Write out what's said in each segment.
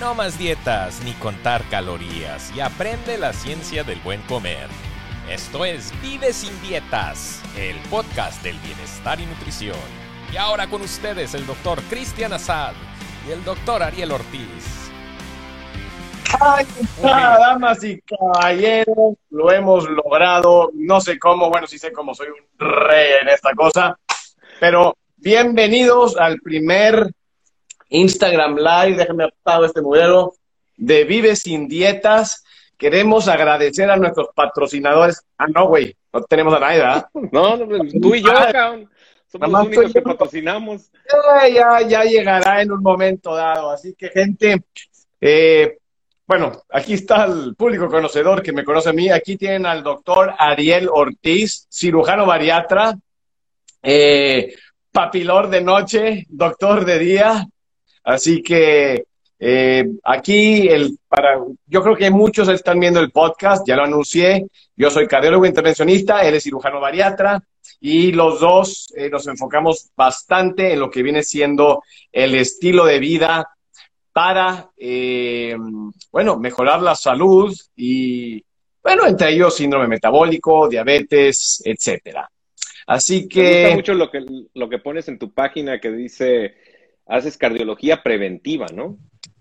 No más dietas ni contar calorías y aprende la ciencia del buen comer. Esto es Vive sin dietas, el podcast del bienestar y nutrición. Y ahora con ustedes el doctor Cristian Azad y el doctor Ariel Ortiz. Ay, damas y caballeros, lo hemos logrado. No sé cómo, bueno, sí sé cómo soy un rey en esta cosa, pero bienvenidos al primer Instagram Live, déjenme apagar este modelo, de Vive Sin Dietas. Queremos agradecer a nuestros patrocinadores. Ah, no, güey, no tenemos a nadie, ¿verdad? No, no, tú y yo, Ah, cabrón. Somos los únicos que yo. patrocinamos. Ya, ya, ya llegará en un momento dado. Así que, gente, eh, bueno, aquí está el público conocedor que me conoce a mí. Aquí tienen al doctor Ariel Ortiz, cirujano bariatra, eh, papilor de noche, doctor de día. Así que eh, aquí, el, para, yo creo que muchos están viendo el podcast, ya lo anuncié. Yo soy cardiólogo intervencionista, él es cirujano bariatra y los dos eh, nos enfocamos bastante en lo que viene siendo el estilo de vida para, eh, bueno, mejorar la salud y, bueno, entre ellos síndrome metabólico, diabetes, etcétera. Así Me gusta que, mucho lo que, lo que pones en tu página que dice, haces cardiología preventiva, ¿no?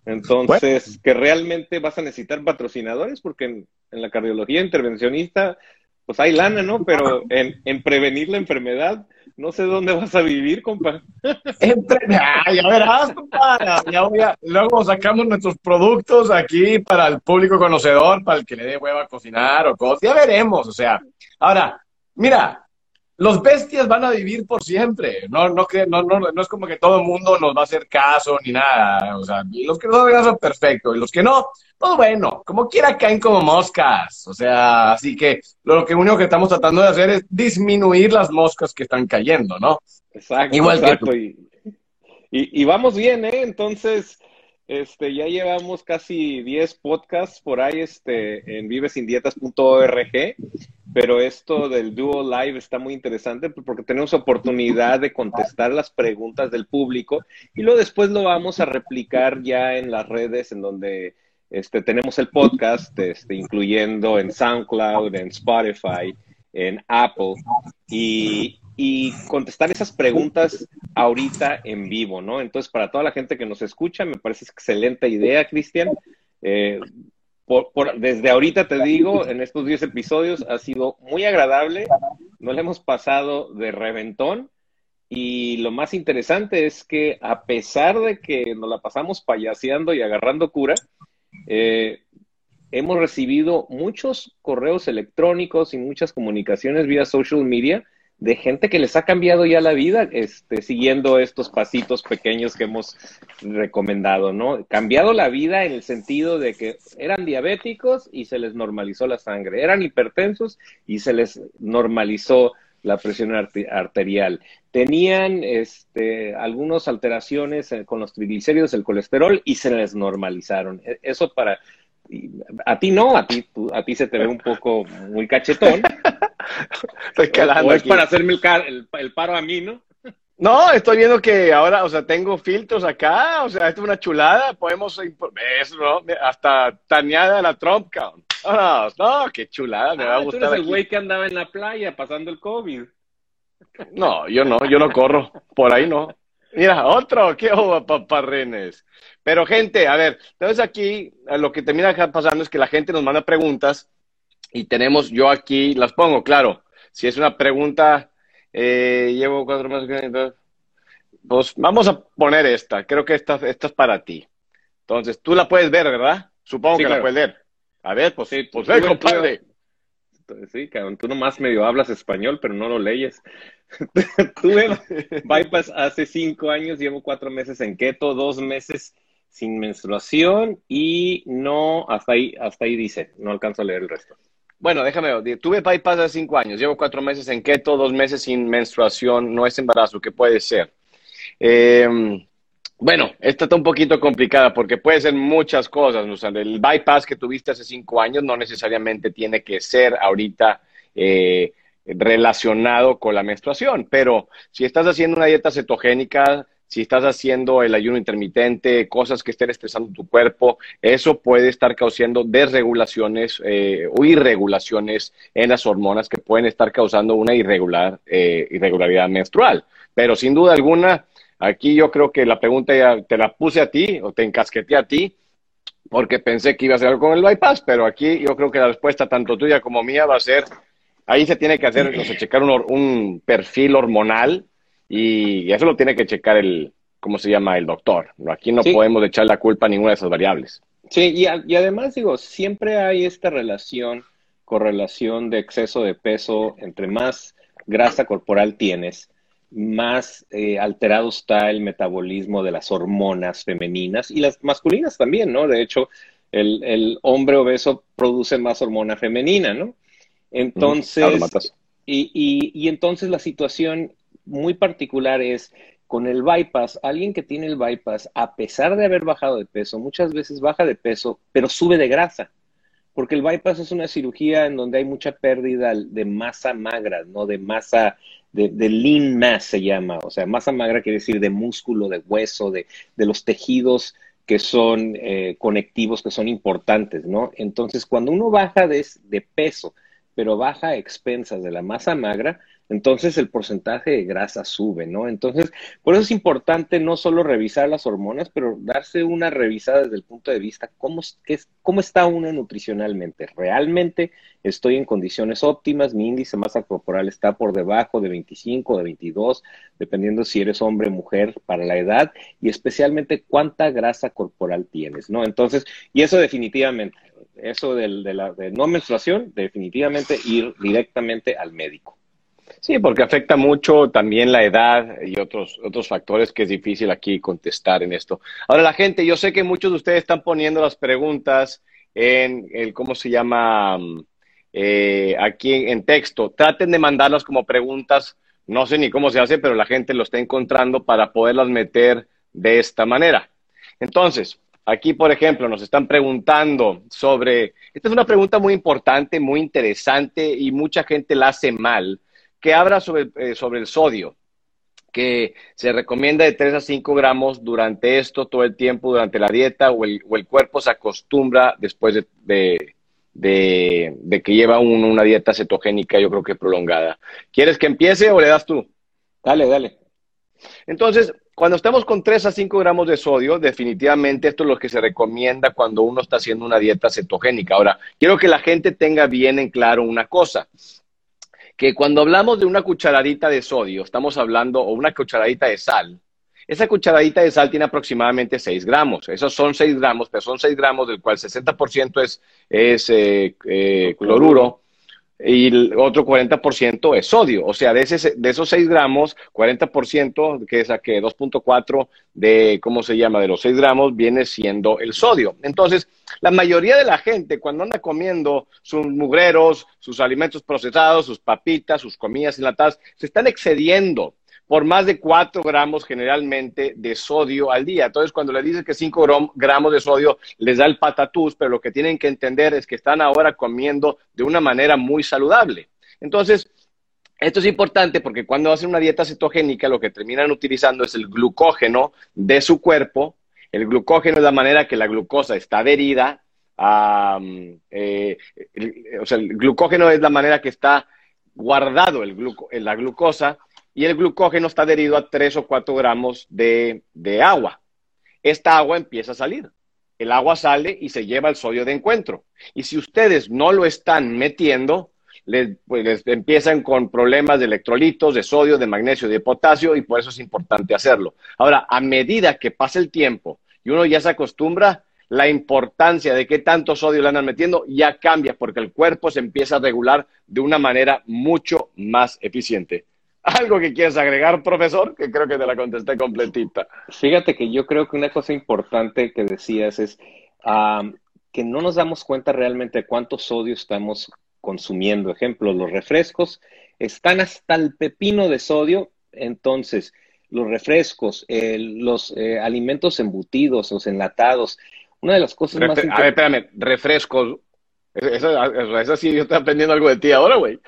Entonces, que realmente vas a necesitar patrocinadores porque en, en la cardiología intervencionista, pues hay lana, ¿no? Pero en, en prevenir la enfermedad, no sé dónde vas a vivir, compa. Ah, ya verás, compadre, ya voy a- luego sacamos nuestros productos aquí para el público conocedor, para el que le dé hueva a cocinar o cosas, ya veremos, o sea, ahora, mira, los bestias van a vivir por siempre. No, no, no, no, no es como que todo el mundo nos va a hacer caso ni nada. O sea, los que nos hagan caso, perfecto. Y los que no, pues bueno, como quiera caen como moscas. O sea, así que lo que único que estamos tratando de hacer es disminuir las moscas que están cayendo, ¿no? Exacto, Igual que y, y vamos bien, ¿eh? Entonces, este, ya llevamos casi 10 podcasts por ahí este, en vivesindietas.org, pero esto del Duo Live está muy interesante porque tenemos oportunidad de contestar las preguntas del público y luego después lo vamos a replicar ya en las redes en donde este, tenemos el podcast, este, incluyendo en SoundCloud, en Spotify, en Apple, y, y contestar esas preguntas ahorita en vivo, ¿no? Entonces, para toda la gente que nos escucha, me parece excelente idea, Cristian. Eh, desde ahorita te digo, en estos 10 episodios ha sido muy agradable, nos la hemos pasado de reventón y lo más interesante es que a pesar de que nos la pasamos payaseando y agarrando cura, eh, hemos recibido muchos correos electrónicos y muchas comunicaciones vía social media de gente que les ha cambiado ya la vida, este, siguiendo estos pasitos pequeños que hemos recomendado, ¿no? Cambiado la vida en el sentido de que eran diabéticos y se les normalizó la sangre, eran hipertensos y se les normalizó la presión arterial. Tenían este, algunas alteraciones eh, con los triglicéridos, el colesterol y se les normalizaron. E- Eso para a ti no, a ti tú- a ti se te ve un poco muy cachetón. Estoy calando o es aquí. para hacerme el, car- el, el paro a mí, ¿no? No, estoy viendo que ahora, o sea, tengo filtros acá, o sea, esto es una chulada, podemos, eso, ¿no? Hasta taneada la Trump. Vámonos. no, qué chulada, me va Ah, a tú gustar eres el güey que andaba en la playa pasando el COVID. No, yo no, yo no corro, por ahí no. Mira, otro, qué ojo, paparrenes. Pero gente, a ver, entonces aquí eh, lo que termina pasando es que la gente nos manda preguntas y tenemos, yo aquí las pongo, claro. Si es una pregunta, eh, llevo cuatro meses, pues vamos a poner esta, creo que esta, esta es para ti. Entonces, tú la puedes ver, ¿verdad? Supongo Sí, que la puedes ver. A ver, pues, Sí, pues ve, compadre. Sí, cabrón, tú nomás medio hablas español, pero no lo leyes. Tuve bypass hace cinco años, llevo cuatro meses en keto, dos meses sin menstruación y no, hasta ahí, hasta ahí dice, no alcanzo a leer el resto. Bueno, déjame ver. Tuve bypass hace cinco años. Llevo cuatro meses en keto, dos meses sin menstruación. No es embarazo. ¿Qué puede ser? Eh, bueno, esta está un poquito complicada porque puede ser muchas cosas. El bypass que tuviste hace cinco años no necesariamente tiene que ser ahorita eh, relacionado con la menstruación. Pero si estás haciendo una dieta cetogénica, si estás haciendo el ayuno intermitente, cosas que estén estresando tu cuerpo, eso puede estar causando desregulaciones eh, o irregulaciones en las hormonas que pueden estar causando una irregular, eh, irregularidad menstrual. Pero sin duda alguna, aquí yo creo que la pregunta ya te la puse a ti o te encasqueté a ti porque pensé que iba a ser algo con el bypass, pero aquí yo creo que la respuesta tanto tuya como mía va a ser, ahí se tiene que hacer, o sea, checar un, un perfil hormonal y eso lo tiene que checar el, ¿cómo se llama? El doctor. Aquí no podemos echar la culpa a ninguna de esas variables. Sí, y, y además digo, siempre hay esta relación, correlación de exceso de peso, entre más grasa corporal tienes, más eh, alterado está el metabolismo de las hormonas femeninas y las masculinas también, ¿no? De hecho, el, hombre obeso produce más hormona femenina, ¿no? Entonces, y, y, entonces la situación muy particular es con el bypass, alguien que tiene el bypass, a pesar de haber bajado de peso, muchas veces baja de peso, pero sube de grasa, porque el bypass es una cirugía en donde hay mucha pérdida de masa magra, ¿no? De masa de, lean mass se llama, o sea, masa magra quiere decir de músculo, de hueso, de, de los tejidos que son eh, conectivos, que son importantes, ¿no? Entonces, cuando uno baja de, de peso, pero baja a expensas de la masa magra, entonces el porcentaje de grasa sube, ¿no? Entonces, por eso es importante no solo revisar las hormonas, pero darse una revisada desde el punto de vista cómo, cómo está uno nutricionalmente. ¿Realmente estoy en condiciones óptimas? Mi índice de masa corporal está por debajo de 25 o de 22, dependiendo si eres hombre o mujer para la edad, y especialmente cuánta grasa corporal tienes, ¿no? Entonces, y eso definitivamente, eso de la de no menstruación, definitivamente ir directamente al médico. Sí, porque afecta mucho también la edad y otros, otros factores que es difícil aquí contestar en esto. Ahora, la gente, yo sé que muchos de ustedes están poniendo las preguntas en el, ¿cómo se llama? Eh, aquí en, texto. Traten de mandarlas como preguntas. No sé ni cómo se hace, pero la gente lo está encontrando para poderlas meter de esta manera. Entonces, aquí, por ejemplo, nos están preguntando sobre, esta es una pregunta muy importante, muy interesante y mucha gente la hace mal que habla sobre, eh, sobre el sodio, que se recomienda de 3 a 5 gramos durante esto todo el tiempo, durante la dieta, o el, o el cuerpo se acostumbra después de, de, que lleva uno una dieta cetogénica, yo creo que prolongada. ¿Quieres que empiece o le das tú? Dale, dale. Entonces, cuando estamos con 3 a 5 gramos de sodio, definitivamente esto es lo que se recomienda cuando uno está haciendo una dieta cetogénica. Ahora, quiero que la gente tenga bien en claro una cosa que cuando hablamos de una cucharadita de sodio, estamos hablando, o una cucharadita de sal, esa cucharadita de sal tiene aproximadamente 6 gramos. Esos son 6 gramos, pero son 6 gramos, del cual 60% es, es eh, eh, cloruro y el otro 40% es sodio. O sea, de, ese, de esos 6 gramos, 40%, que que 2.4 de, ¿cómo se llama?, de los 6 gramos, viene siendo el sodio. Entonces, la mayoría de la gente, cuando anda comiendo sus mugreros, sus alimentos procesados, sus papitas, sus comidas enlatadas, se están excediendo por más de 4 gramos generalmente de sodio al día. Entonces, cuando le dices que 5 gramos de sodio les da el patatús, pero lo que tienen que entender es que están ahora comiendo de una manera muy saludable. Entonces, esto es importante porque cuando hacen una dieta cetogénica, lo que terminan utilizando es el glucógeno de su cuerpo. El glucógeno es la manera que la glucosa está adherida eh, o sea, el glucógeno es la manera que está guardado el la glucosa y el glucógeno está adherido a 3 o 4 gramos de, agua. Esta agua empieza a salir. El agua sale y se lleva el sodio de encuentro. Y si ustedes no lo están metiendo, les, pues, les, empiezan con problemas de electrolitos, de sodio, de magnesio, de potasio, y por eso es importante hacerlo. Ahora, a medida que pasa el tiempo y uno ya se acostumbra, la importancia de qué tanto sodio le andan metiendo ya cambia, porque el cuerpo se empieza a regular de una manera mucho más eficiente. ¿Algo que quieres agregar, profesor? Que creo que te la contesté completita. Fíjate que yo creo que una cosa importante que decías es que no nos damos cuenta realmente de cuánto sodio estamos consumiendo. Ejemplo, los refrescos están hasta el pepino de sodio, entonces los refrescos, los eh, alimentos embutidos, los enlatados, una de las cosas más... A ver, espérame, refrescos. Eso, eso sí, yo estoy aprendiendo algo de ti ahora, güey.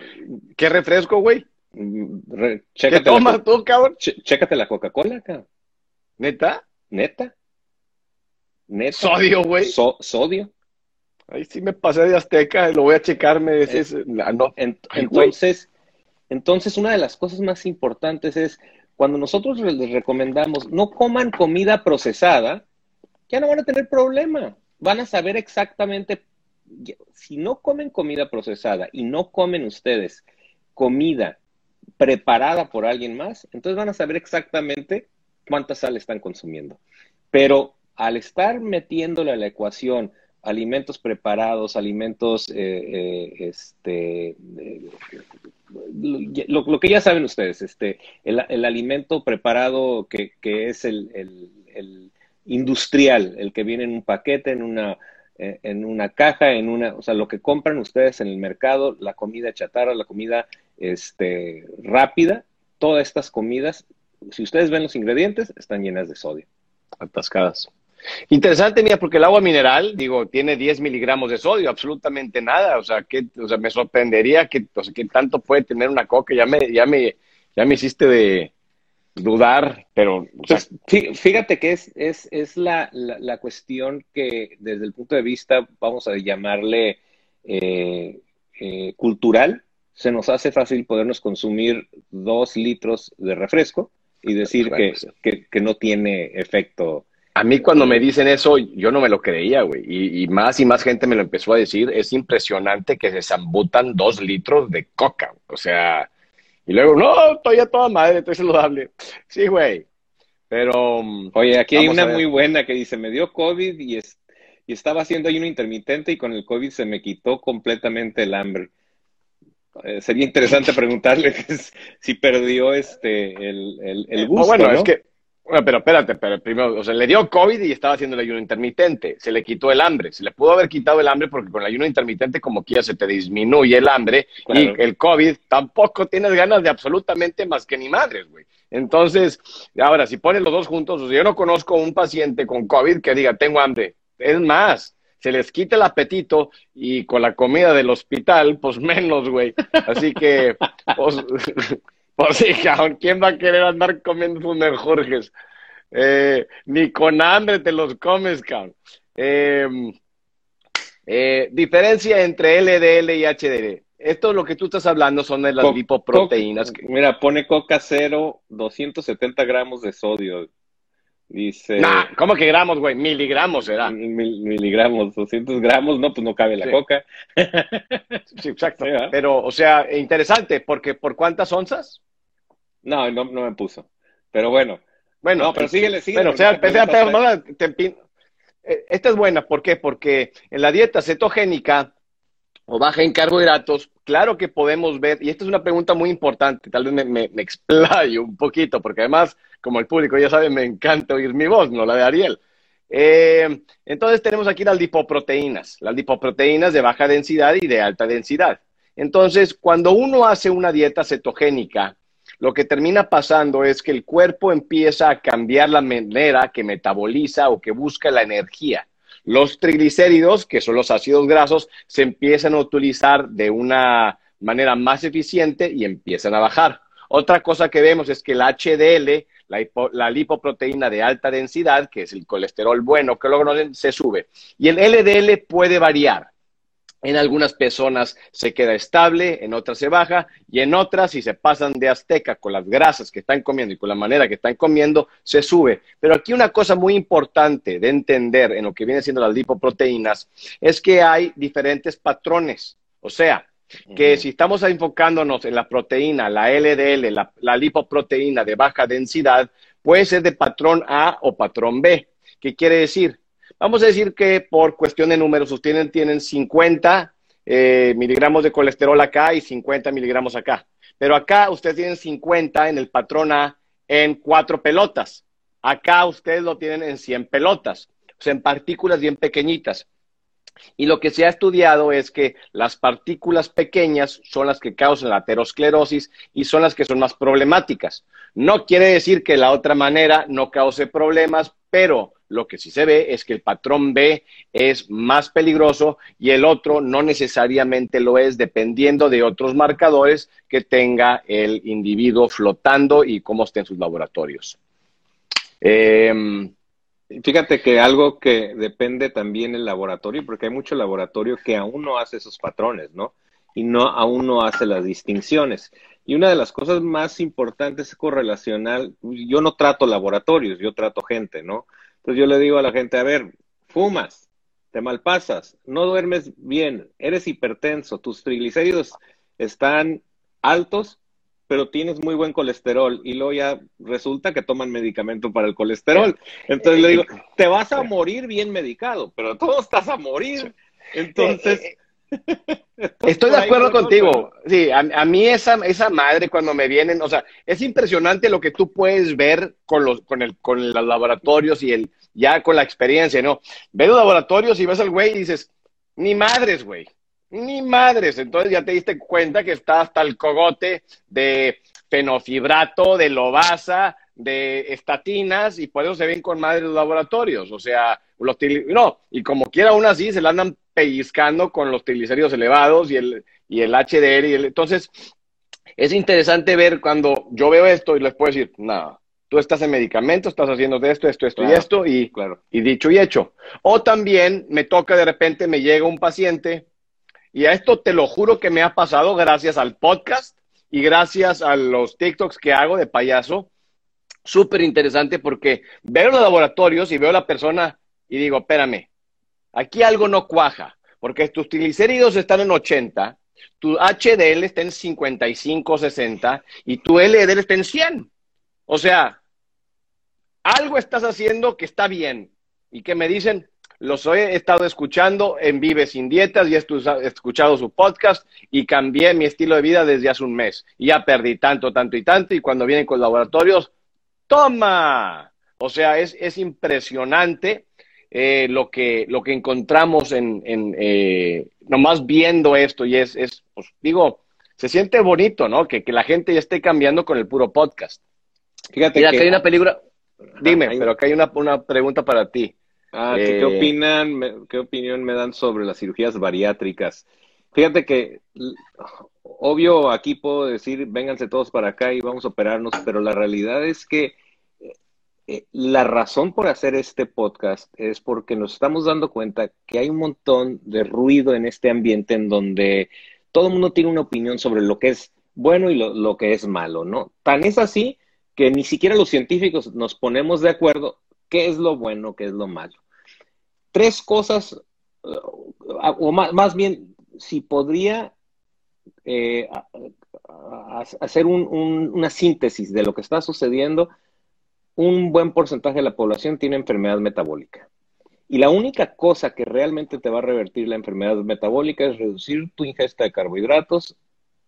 ¿Qué refresco, güey? ¿Qué tomas tú, cabrón? Chécate la Coca-Cola, cabrón. ¿Neta? ¿Neta? ¿Neta? ¿Sodio, güey? ¿Sodio? Ahí sí me pasé de Azteca, lo voy a checar, me decís, Eh, no. entonces, entonces, una de las cosas más importantes es cuando nosotros les recomendamos no coman comida procesada, ya no van a tener problema. Van a saber exactamente, si no comen comida procesada y no comen ustedes comida preparada por alguien más, entonces van a saber exactamente cuánta sal están consumiendo. Pero al estar metiéndole a la ecuación alimentos preparados, alimentos, eh, eh, este, eh, lo, que ya saben ustedes, este, el, el alimento preparado que, que es el, el, el, industrial, el que viene en un paquete, en una, en una caja, en una, o sea, lo que compran ustedes en el mercado, la comida chatarra, la comida este, rápida, todas estas comidas, si ustedes ven los ingredientes, están llenas de sodio. Atascadas. Interesante, mira, porque el agua mineral, digo, tiene 10 miligramos de sodio, absolutamente nada. O sea, que, o sea me sorprendería que, o sea, que tanto puede tener una coca. Ya me, ya me, ya me hiciste de dudar, pero. Pues, fíjate que es, es, es la, la, la, cuestión que, desde el punto de vista, vamos a llamarle eh, eh, cultural, se nos hace fácil podernos consumir dos litros de refresco y decir que, que, que no tiene efecto a mí cuando me dicen eso, yo no me lo creía, güey. Y, y, más y más gente me lo empezó a decir. Es impresionante que se zambutan dos litros de coca. O sea, y luego, no, estoy a toda madre, estoy saludable. Sí, güey. Pero... Oye, aquí hay una muy buena que dice, me dio COVID y, es, y estaba haciendo ayuno intermitente y con el COVID se me quitó completamente el hambre. Eh, sería interesante preguntarle si perdió este el, el, el gusto, bueno, ¿no? es que bueno, pero espérate, pero primero, o sea, le dio COVID y estaba haciendo el ayuno intermitente, se le quitó el hambre, se le pudo haber quitado el hambre porque con el ayuno intermitente como quiera se te disminuye el hambre claro. y el COVID tampoco tienes ganas de absolutamente más que ni madres, güey. Entonces, ahora, si pones los dos juntos, o sea, yo no conozco un paciente con COVID que diga, tengo hambre. Es más, se les quita el apetito y con la comida del hospital, pues menos, güey. Así que, pues, Pues sí, cabrón, ¿quién va a querer andar comiendo sus menjurjes? Eh, ni con hambre te los comes, cabrón. Eh, eh, diferencia entre LDL y HDL. Esto es lo que tú estás hablando son de las Co lipoproteínas. Que... Mira, pone coca cero, 270 gramos de sodio. Dice. Nah, ¿cómo que gramos, güey? Miligramos será. Mil, miligramos, 200 gramos, no, pues no cabe la sí. coca. sí, exacto. Sí, Pero, o sea, interesante, porque ¿por cuántas onzas? No, no, no me puso. Pero bueno. Bueno, no, pero síguele, síguele. Bueno, o sea, empecé a pegar, no, te, esta es buena, ¿por qué? Porque en la dieta cetogénica o baja en carbohidratos, claro que podemos ver, y esta es una pregunta muy importante, tal vez me, me, explayo un poquito, porque además, como el público ya sabe, me encanta oír mi voz, no la de Ariel. Eh, entonces tenemos aquí las lipoproteínas, las lipoproteínas de baja densidad y de alta densidad. Entonces, cuando uno hace una dieta cetogénica, lo que termina pasando es que el cuerpo empieza a cambiar la manera que metaboliza o que busca la energía. Los triglicéridos, que son los ácidos grasos, se empiezan a utilizar de una manera más eficiente y empiezan a bajar. Otra cosa que vemos es que el HDL, la, hipo, la lipoproteína de alta densidad, que es el colesterol bueno que conocen, se sube. Y el LDL puede variar. En algunas personas se queda estable, en otras se baja y en otras, si se pasan de azteca con las grasas que están comiendo y con la manera que están comiendo, se sube. Pero aquí una cosa muy importante de entender en lo que viene siendo las lipoproteínas es que hay diferentes patrones. O sea, que uh -huh. si estamos enfocándonos en la proteína, la LDL, la, la lipoproteína de baja densidad, puede ser de patrón A o patrón B. ¿Qué quiere decir? Vamos a decir que por cuestión de números, ustedes tienen 50 eh, miligramos de colesterol acá y 50 miligramos acá. Pero acá ustedes tienen 50 en el patrón A en cuatro pelotas. Acá ustedes lo tienen en 100 pelotas, o sea, en partículas bien pequeñitas. Y lo que se ha estudiado es que las partículas pequeñas son las que causan la aterosclerosis y son las que son más problemáticas. No quiere decir que la otra manera no cause problemas, pero lo que sí se ve es que el patrón B es más peligroso y el otro no necesariamente lo es, dependiendo de otros marcadores que tenga el individuo flotando y cómo esté en sus laboratorios. Em, Fíjate que algo que depende también el laboratorio, porque hay mucho laboratorio que aún no hace esos patrones, ¿no? Y no, aún no hace las distinciones. Y una de las cosas más importantes es correlacional. Yo no trato laboratorios, yo trato gente, ¿no? Entonces yo le digo a la gente, a ver, fumas, te malpasas, no duermes bien, eres hipertenso, tus triglicéridos están altos, pero tienes muy buen colesterol y luego ya resulta que toman medicamento para el colesterol. Entonces le digo, te vas a morir bien medicado, pero todo estás a morir. Entonces... Estoy de acuerdo contigo. Sí, a, mí esa, esa madre cuando me vienen, o sea, es impresionante lo que tú puedes ver con los, con el, con los laboratorios y el, ya con la experiencia, ¿no? Ves los laboratorios y ves al güey y dices, ni madres, güey. Ni madres. Entonces ya te diste cuenta que está hasta el cogote de fenofibrato, de lobasa, de estatinas, y por eso se ven con madres los laboratorios. O sea, los no, y como quiera aún así se la andan pellizcando con los triglicéridos elevados y el, y el HDL. Y el, entonces, es interesante ver cuando yo veo esto y les puedo decir, nada, tú estás en medicamento, estás haciendo de esto, esto, esto y esto, y, claro. y dicho y hecho. O también me toca de repente, me llega un paciente y a esto te lo juro que me ha pasado gracias al podcast y gracias a los TikToks que hago de payaso. Súper interesante porque veo los laboratorios y veo a la persona y digo, espérame, aquí algo no cuaja, porque tus triglicéridos están en 80, tu HDL está en 55, 60 y tu LDL está en 100. O sea, algo estás haciendo que está bien y que me dicen, los he estado escuchando en Vive Sin Dietas y he escuchado su podcast y cambié mi estilo de vida desde hace un mes. Y ya perdí tanto, tanto y tanto. Y cuando vienen con laboratorios, ¡toma! O sea, es, es impresionante eh, lo, que, lo que encontramos en, en eh, nomás viendo esto. Y es, es pues, digo, se siente bonito, ¿no? Que, que, la gente ya esté cambiando con el puro podcast. Fíjate que, hay una película. Dime, pero acá hay una, una pregunta para ti. Ah, ¿qué, eh, opinan, ¿qué opinión me dan sobre las cirugías bariátricas? Fíjate que, obvio, aquí puedo decir, vénganse todos para acá y vamos a operarnos, pero la realidad es que eh, la razón por hacer este podcast es porque nos estamos dando cuenta que hay un montón de ruido en este ambiente en donde todo el mundo tiene una opinión sobre lo que es bueno y lo, que es malo, ¿no? Tan es así que ni siquiera los científicos nos ponemos de acuerdo qué es lo bueno, qué es lo malo tres cosas, o más, bien, si podría eh, hacer una síntesis de lo que está sucediendo, un buen porcentaje de la población tiene enfermedad metabólica. Y la única cosa que realmente te va a revertir la enfermedad metabólica es reducir tu ingesta de carbohidratos,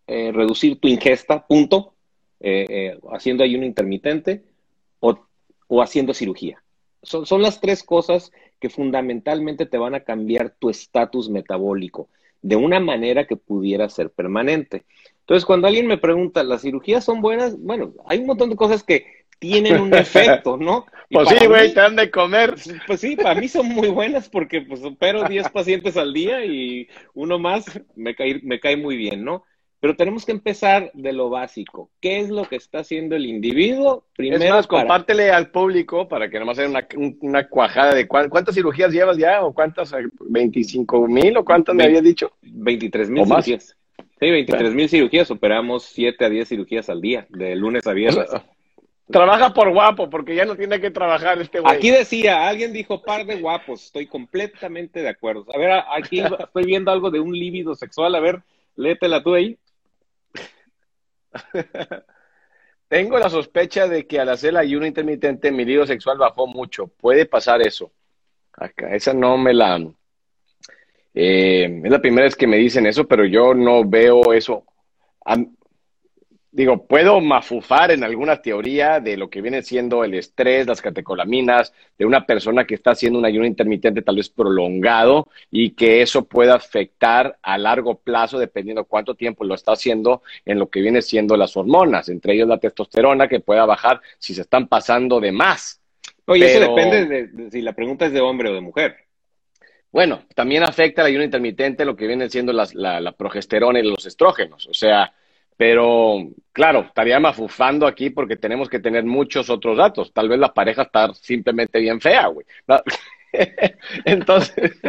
eh, reducir tu ingesta, punto, eh, haciendo ayuno intermitente o, haciendo cirugía. son, las tres cosas que fundamentalmente te van a cambiar tu estatus metabólico de una manera que pudiera ser permanente. Entonces, cuando alguien me pregunta, ¿las cirugías son buenas? Bueno, hay un montón de cosas que tienen un efecto, ¿no? pues sí, güey, te han de comer. Pues sí, para mí son muy buenas porque pues opero 10 pacientes al día y uno más me cae, me cae muy bien, ¿no? Pero tenemos que empezar de lo básico. ¿Qué es lo que está haciendo el individuo? Primero, es más, compártele al público para que nomás haya una, una cuajada de cuántas cirugías llevas ya o cuántas, 25 mil o cuántas me habías dicho. 23 mil cirugías. Sí, 23 mil cirugías. Operamos 7 a 10 cirugías al día, de lunes a viernes. trabaja por guapo, porque ya no tiene que trabajar este güey. Aquí decía, alguien dijo par de guapos. Estoy completamente de acuerdo. A ver, aquí estoy viendo algo de un líbido sexual. A ver, léetela tú ahí. Tengo la sospecha de que al hacer el ayuno intermitente mi libido sexual bajó mucho. Puede pasar eso. Acá, esa no me la... Eh, es la primera vez que me dicen eso, pero yo no veo eso digo, puedo mafufar en alguna teoría de lo que viene siendo el estrés, las catecolaminas, de una persona que está haciendo un ayuno intermitente tal vez prolongado y que eso pueda afectar a largo plazo, dependiendo cuánto tiempo lo está haciendo, en lo que viene siendo las hormonas, entre ellos la testosterona, que pueda bajar si se están pasando de más. Oye, eso depende de, si la pregunta es de hombre o de mujer. Bueno, también afecta el ayuno intermitente lo que viene siendo la, la progesterona y los estrógenos. O sea, Pero, claro, estaría mafufando aquí porque tenemos que tener muchos otros datos. Tal vez la pareja está simplemente bien fea, güey. Entonces,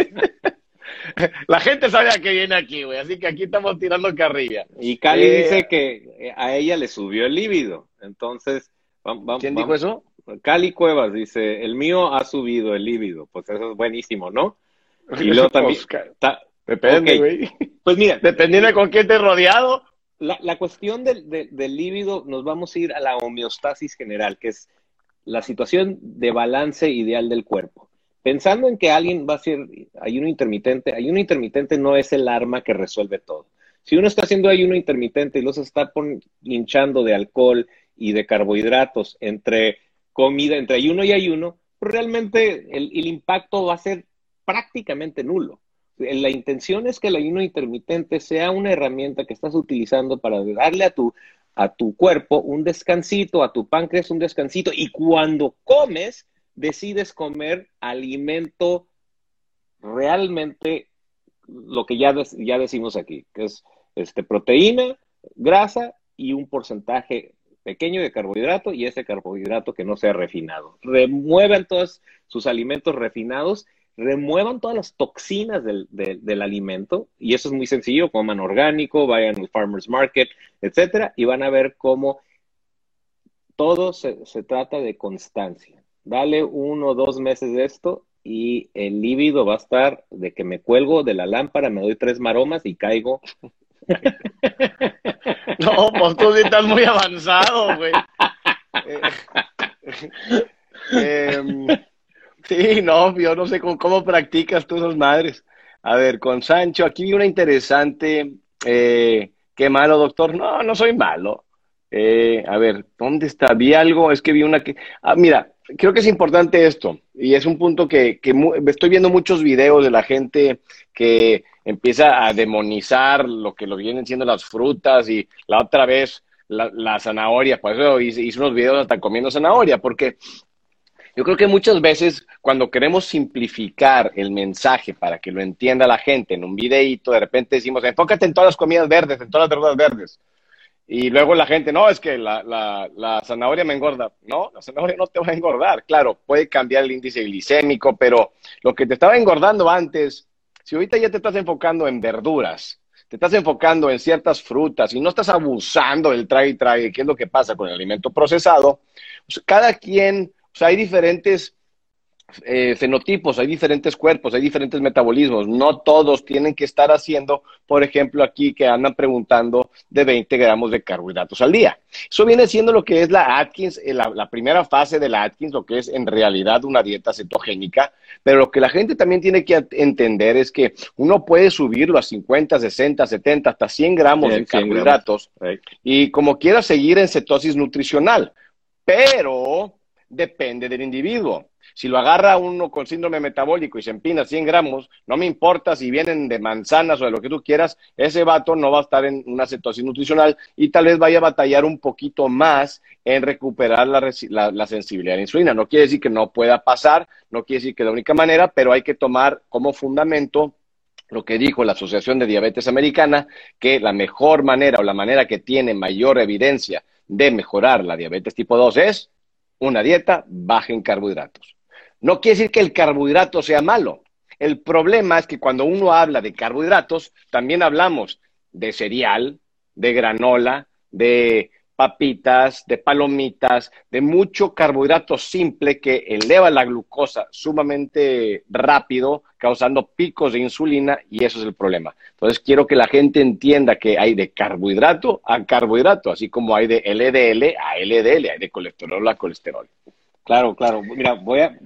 la gente sabe a qué viene aquí, güey. Así que aquí estamos tirando carrilla. Y Cali eh, dice que a ella le subió el líbido. Entonces, vamos. ¿Quién dijo eso? Cali Cuevas dice, el mío ha subido el líbido. Pues eso es buenísimo, ¿no? Y luego también... Depende, güey. Pues mira. Dependiendo de con quién estés rodeado. La, cuestión del, del, líbido, nos vamos a ir a la homeostasis general, que es la situación de balance ideal del cuerpo. Pensando en que alguien va a ser ayuno intermitente, ayuno intermitente no es el arma que resuelve todo. Si uno está haciendo ayuno intermitente y los está hinchando de alcohol y de carbohidratos entre comida, entre ayuno y ayuno, pues realmente el, el impacto va a ser prácticamente nulo. La intención es que el ayuno intermitente sea una herramienta que estás utilizando para darle a tu, a tu cuerpo un descansito, a tu páncreas un descansito, y cuando comes, decides comer alimento realmente lo que ya, ya decimos aquí, que es este, proteína, grasa y un porcentaje pequeño de carbohidrato y ese carbohidrato que no sea refinado. Remuevan todos sus alimentos refinados remuevan todas las toxinas del, alimento, y eso es muy sencillo, coman orgánico, vayan al farmer's market, etcétera, y van a ver cómo todo se, trata de constancia. Dale uno o dos meses de esto y el líbido va a estar de que me cuelgo de la lámpara, me doy tres maromas y caigo. No, pues tú sí estás muy avanzado, güey. Eh, em, Sí, no, yo no sé cómo, practicas tú esas madres. A ver, con Sancho, aquí vi una interesante. Eh, ¿Qué malo, doctor? No, no soy malo. Eh, a ver, ¿dónde está? Vi algo, es que vi una que... Ah, mira, creo que es importante esto, y es un punto que, que estoy viendo muchos videos de la gente que empieza a demonizar lo que lo vienen siendo las frutas y la otra vez la, zanahoria, por eso hice, hice, unos videos hasta comiendo zanahoria, porque yo creo que muchas veces cuando queremos simplificar el mensaje para que lo entienda la gente en un videíto, de repente decimos, enfócate en todas las comidas verdes, en todas las verduras verdes. Y luego la gente, no, es que la, la, zanahoria me engorda. No, la zanahoria no te va a engordar. Claro, puede cambiar el índice glicémico, pero lo que te estaba engordando antes, si ahorita ya te estás enfocando en verduras, te estás enfocando en ciertas frutas y no estás abusando del trague y trague, que es lo que pasa con el alimento procesado, pues cada quien hay diferentes eh, fenotipos, hay diferentes cuerpos, hay diferentes metabolismos. No todos tienen que estar haciendo, por ejemplo, aquí que andan preguntando de 20 gramos de carbohidratos al día. Eso viene siendo lo que es la Atkins, eh, la, primera fase de la Atkins, lo que es en realidad una dieta cetogénica. Pero lo que la gente también tiene que entender es que uno puede subirlo a 50, 60, 70, hasta 100 gramos de carbohidratos y como quiera seguir en cetosis nutricional. Pero depende del individuo. Si lo agarra uno con síndrome metabólico y se empina 100 gramos, no me importa si vienen de manzanas o de lo que tú quieras, ese vato no va a estar en una cetosis nutricional y tal vez vaya a batallar un poquito más en recuperar la, sensibilidad a la insulina. No quiere decir que no pueda pasar, no quiere decir que la única manera, pero hay que tomar como fundamento lo que dijo la Asociación de Diabetes Americana, que la mejor manera o la manera que tiene mayor evidencia de mejorar la diabetes tipo 2 es una dieta baja en carbohidratos. No quiere decir que el carbohidrato sea malo. El problema es que cuando uno habla de carbohidratos, también hablamos de cereal, de granola, de papitas, de palomitas, de mucho carbohidrato simple que eleva la glucosa sumamente rápido, causando picos de insulina y eso es el problema. Entonces quiero que la gente entienda que hay de carbohidrato a carbohidrato, así como hay de LDL a LDL, hay de colesterol a colesterol. Claro, claro. Mira, voy a,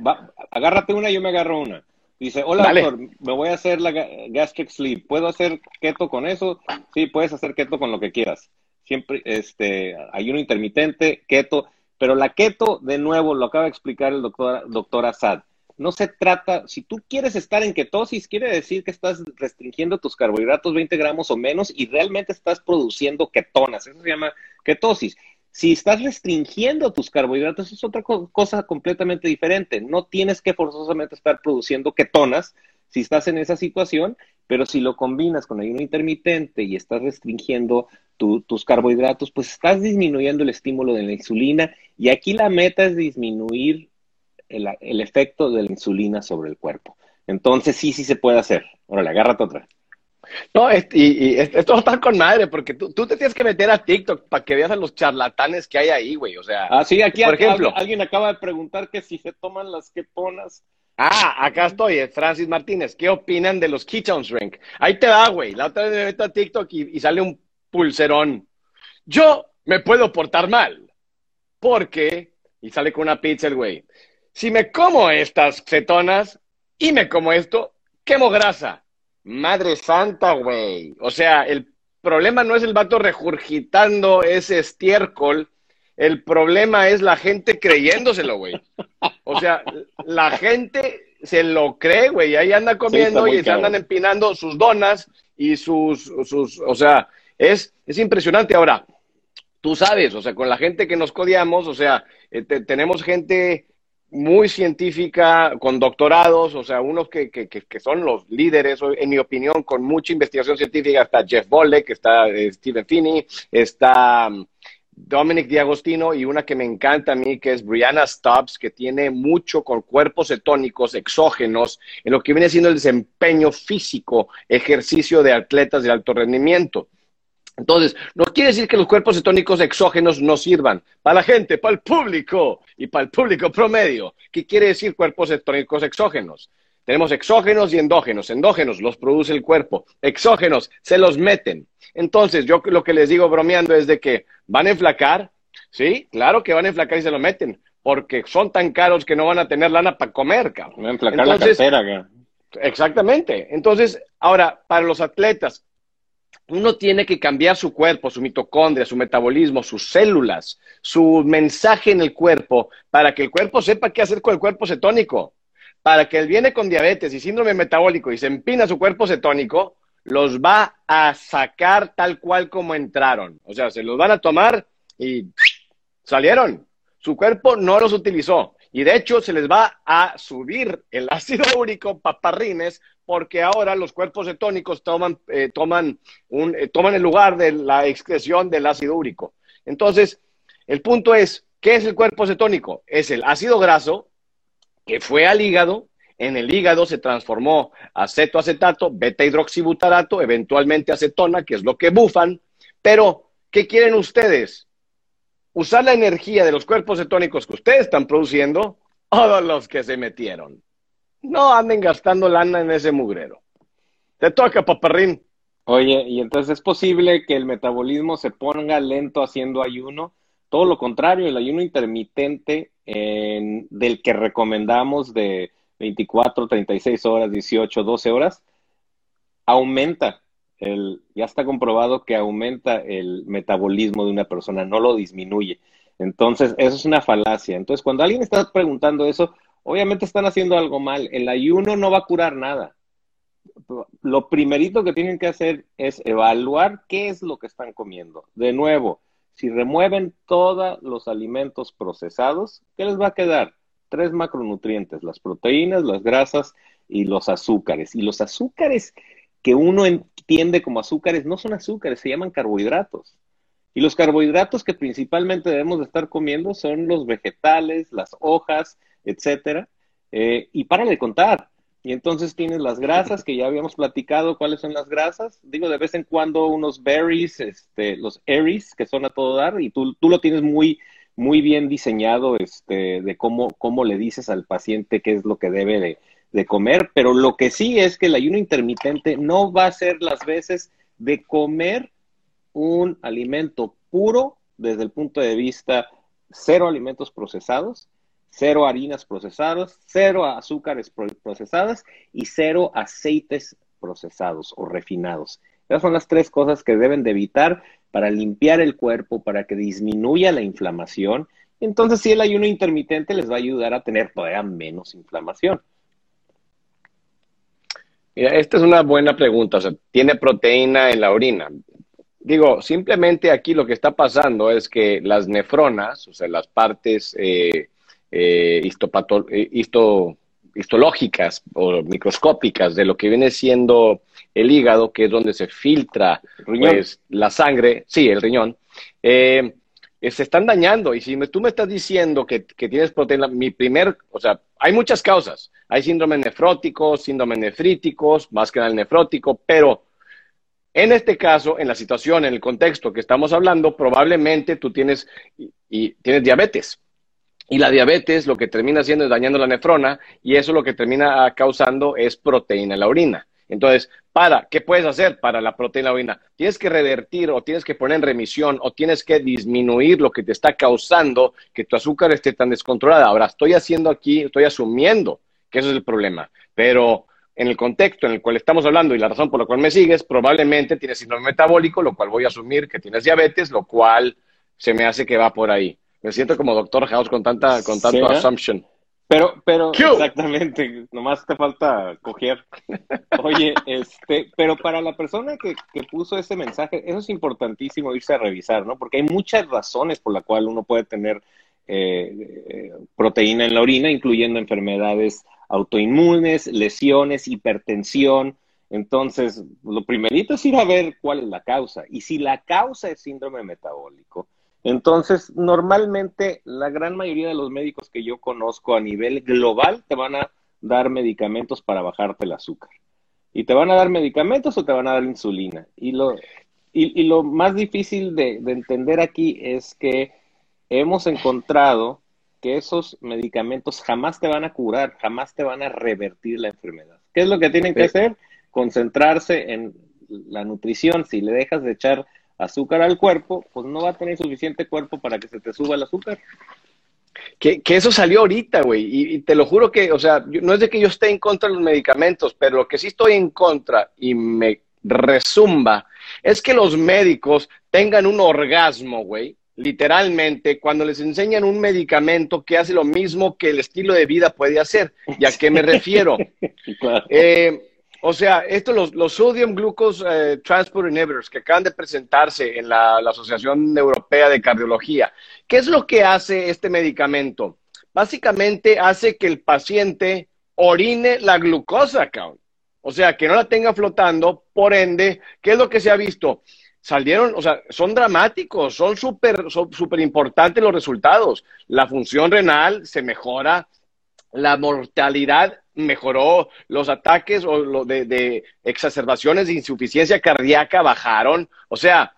agárrate una, y yo me agarro una. Dice, hola doctor, me voy a hacer la gastric sleep. ¿Puedo hacer keto con eso? Sí, puedes hacer keto con lo que quieras siempre este, ayuno intermitente, keto, pero la keto, de nuevo, lo acaba de explicar el doctor, doctor Assad. No se trata, si tú quieres estar en ketosis, quiere decir que estás restringiendo tus carbohidratos 20 gramos o menos y realmente estás produciendo ketonas. Eso se llama ketosis. Si estás restringiendo tus carbohidratos, es otra cosa completamente diferente. No tienes que forzosamente estar produciendo ketonas si estás en esa situación, pero si lo combinas con ayuno intermitente y estás restringiendo tus carbohidratos, pues estás disminuyendo el estímulo de la insulina y aquí la meta es disminuir el, el efecto de la insulina sobre el cuerpo. Entonces sí, sí se puede hacer. Órale, agárrate otra. No, y, esto está con madre, porque tú, te tienes que meter a TikTok para que veas a los charlatanes que hay ahí, güey. O sea, ah, sí, aquí por ejemplo, alguien acaba de preguntar que si se toman las ketonas. Ah, acá estoy, Francis Martínez. ¿Qué opinan de los ketones drink? Ahí te va, güey. La otra vez me meto a TikTok y, y sale un pulserón. Yo me puedo portar mal, porque, y sale con una pizza el güey. Si me como estas cetonas y me como esto, quemo grasa Madre santa, güey. O sea, el problema no es el vato regurgitando ese estiércol. El problema es la gente creyéndoselo, güey. O sea, la gente se lo cree, güey. Ahí anda comiendo y se andan empinando sus donas y sus, sus, o sea, es, es impresionante. Ahora, tú sabes, o sea, con la gente que nos codiamos, o sea, eh, tenemos gente muy científica, con doctorados, o sea, unos que, que, que, son los líderes, en mi opinión, con mucha investigación científica. Está Jeff Bolek, está eh, Stephen Finney, está um, Dominic Diagostino y una que me encanta a mí, que es Brianna Stubbs, que tiene mucho con cuerpos cetónicos exógenos en lo que viene siendo el desempeño físico, ejercicio de atletas de alto rendimiento. Entonces, no quiere decir que los cuerpos cetónicos exógenos no sirvan para la gente, para el público y para el público promedio. ¿Qué quiere decir cuerpos cetónicos exógenos? Tenemos exógenos y endógenos. Endógenos los produce el cuerpo. Exógenos se los meten. Entonces, yo lo que les digo bromeando es de que van a enflacar. Sí, claro que van a enflacar y se lo meten. Porque son tan caros que no van a tener lana para comer, cabrón. Van a enflacar la cartera, Exactamente. Entonces, ahora, para los atletas, uno tiene que cambiar su cuerpo, su mitocondria, su metabolismo, sus células, su mensaje en el cuerpo, para que el cuerpo sepa qué hacer con el cuerpo cetónico. Para que él viene con diabetes y síndrome metabólico y se empina su cuerpo cetónico, los va a sacar tal cual como entraron. O sea, se los van a tomar y salieron. Su cuerpo no los utilizó. Y de hecho se les va a subir el ácido úrico paparrines porque ahora los cuerpos cetónicos toman, eh, toman, un, eh, toman el lugar de la excreción del ácido úrico. Entonces, el punto es, ¿qué es el cuerpo cetónico? Es el ácido graso que fue al hígado, en el hígado se transformó acetoacetato, beta hidroxibutarato, eventualmente acetona, que es lo que bufan, pero ¿qué quieren ustedes? usar la energía de los cuerpos cetónicos que ustedes están produciendo, todos los que se metieron. No anden gastando lana en ese mugrero. Te toca, paparrín. Oye, y entonces es posible que el metabolismo se ponga lento haciendo ayuno. Todo lo contrario, el ayuno intermitente del que recomendamos de 24, 36 horas, 18, 12 horas, aumenta ya está comprobado que aumenta el metabolismo de una persona, no lo disminuye. Entonces, eso es una falacia. Entonces, cuando alguien está preguntando eso, obviamente están haciendo algo mal. El ayuno no va a curar nada. Lo primerito que tienen que hacer es evaluar qué es lo que están comiendo. De nuevo, si remueven todos los alimentos procesados, ¿qué les va a quedar? Tres macronutrientes, las proteínas, las grasas y los azúcares. Y los azúcares que uno entiende como azúcares no son azúcares, se llaman carbohidratos. Y los carbohidratos que principalmente debemos de estar comiendo son los vegetales, las hojas, etcétera. Eh, y para de contar. Y entonces tienes las grasas, que ya habíamos platicado cuáles son las grasas. Digo, de vez en cuando unos berries, este, los Aries, que son a todo dar, y tú, tú lo tienes muy, muy bien diseñado este, de cómo, cómo le dices al paciente qué es lo que debe de, de comer, pero lo que sí es que el ayuno intermitente no va a ser las veces de comer un alimento puro desde el punto de vista cero alimentos procesados, cero harinas procesadas, cero azúcares procesadas y cero aceites procesados o refinados. Esas son las tres cosas que deben de evitar para limpiar el cuerpo, para que disminuya la inflamación. Entonces, si el ayuno intermitente les va a ayudar a tener todavía menos inflamación. Mira, esta es una buena pregunta. O sea, ¿tiene proteína en la orina? Digo, simplemente aquí lo que está pasando es que las nefronas, o sea, las partes eh, eh, histopato, eh, histo, histológicas o microscópicas de lo que viene siendo el hígado, que es donde se filtra pues, la sangre, sí, el riñón, eh, se están dañando. Y si tú me estás diciendo que, tienes proteína, mi primer, o sea, hay muchas causas. Hay síndrome nefróticos, síndrome nefríticos, más que nada el nefrótico, pero en este caso, en la situación, en el contexto que estamos hablando, probablemente tú tienes, y, tienes diabetes. Y la diabetes lo que termina haciendo es dañando la nefrona y eso lo que termina causando es proteína en la orina. Entonces, para, ¿qué puedes hacer para la proteína en la orina? Tienes que revertir o tienes que poner en remisión o tienes que disminuir lo que te está causando que tu azúcar esté tan descontrolada. Ahora, estoy haciendo aquí, estoy asumiendo que eso es el problema, pero en el contexto en el cual estamos hablando y la razón por la cual me sigues, probablemente tienes síndrome metabólico, lo cual voy a asumir que tienes diabetes, lo cual se me hace que va por ahí. Me siento como doctor House con tanta, con tanto assumption. Pero, pero, exactamente, nomás te falta coger. Oye, este, pero para la persona que, que, puso ese mensaje, eso es importantísimo irse a revisar, ¿no? Porque hay muchas razones por las cuales uno puede tener eh, eh, proteína en la orina, incluyendo enfermedades autoinmunes, lesiones, hipertensión. Entonces, lo primerito es ir a ver cuál es la causa. Y si la causa es síndrome metabólico, entonces normalmente la gran mayoría de los médicos que yo conozco a nivel global te van a dar medicamentos para bajarte el azúcar. Y te van a dar medicamentos o te van a dar insulina. Y lo, y, lo más difícil de entender aquí es que hemos encontrado que esos medicamentos jamás te van a curar, jamás te van a revertir la enfermedad. ¿Qué es lo que tienen que hacer? Concentrarse en la nutrición. Si le dejas de echar azúcar al cuerpo, pues no va a tener suficiente cuerpo para que se te suba el azúcar. Que, eso salió ahorita, güey, y, te lo juro que, o sea, no es de que yo esté en contra de los medicamentos, pero lo que sí estoy en contra y me resumba es que los médicos tengan un orgasmo, güey, literalmente cuando les enseñan un medicamento que hace lo mismo que el estilo de vida puede hacer. ¿Y a qué me refiero? Eh, o sea, esto, los, los sodium glucose eh, transport inhibitors que acaban de presentarse en la, Asociación Europea de Cardiología, ¿qué es lo que hace este medicamento? Básicamente hace que el paciente orine la glucosa, O sea, que no la tenga flotando, por ende, ¿qué es lo que se ha visto? salieron, o sea, son dramáticos, son súper super importantes los resultados. La función renal se mejora, la mortalidad mejoró, los ataques o lo de, de, exacerbaciones de insuficiencia cardíaca bajaron. O sea,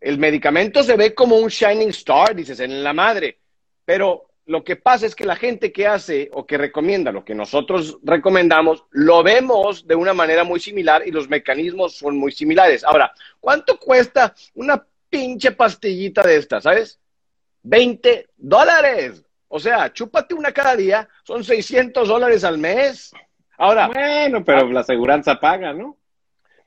el medicamento se ve como un shining star, dices, en la madre, pero lo que pasa es que la gente que hace o que recomienda lo que nosotros recomendamos, lo vemos de una manera muy similar y los mecanismos son muy similares. Ahora, ¿cuánto cuesta una pinche pastillita de estas, sabes? 20 dólares. O sea, chúpate una cada día, son 600 dólares al mes. Ahora. Bueno, pero ah, la aseguranza paga, ¿no?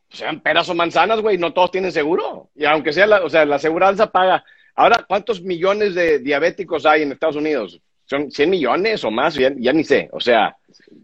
Sean peras o manzanas, güey, no todos tienen seguro. Y aunque sea, la, o sea, la aseguranza paga Ahora, ¿cuántos millones de diabéticos hay en Estados Unidos? ¿Son 100 millones o más? Ya, ni sé. O sea,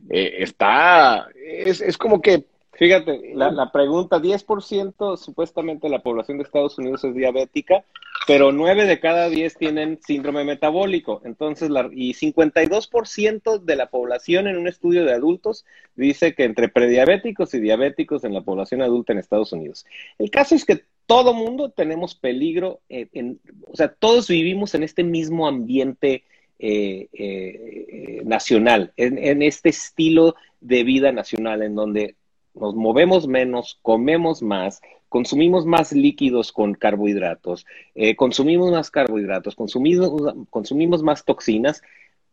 eh, está, es, es, como que... Fíjate, la, la pregunta, 10% supuestamente la población de Estados Unidos es diabética, pero 9 de cada 10 tienen síndrome metabólico. Entonces, la, y 52% de la población en un estudio de adultos dice que entre prediabéticos y diabéticos en la población adulta en Estados Unidos. El caso es que todo mundo tenemos peligro, en, o sea, todos vivimos en este mismo ambiente eh, eh, nacional, en, este estilo de vida nacional, en donde nos movemos menos, comemos más, consumimos más líquidos con carbohidratos, eh, consumimos más carbohidratos, consumimos, consumimos más toxinas,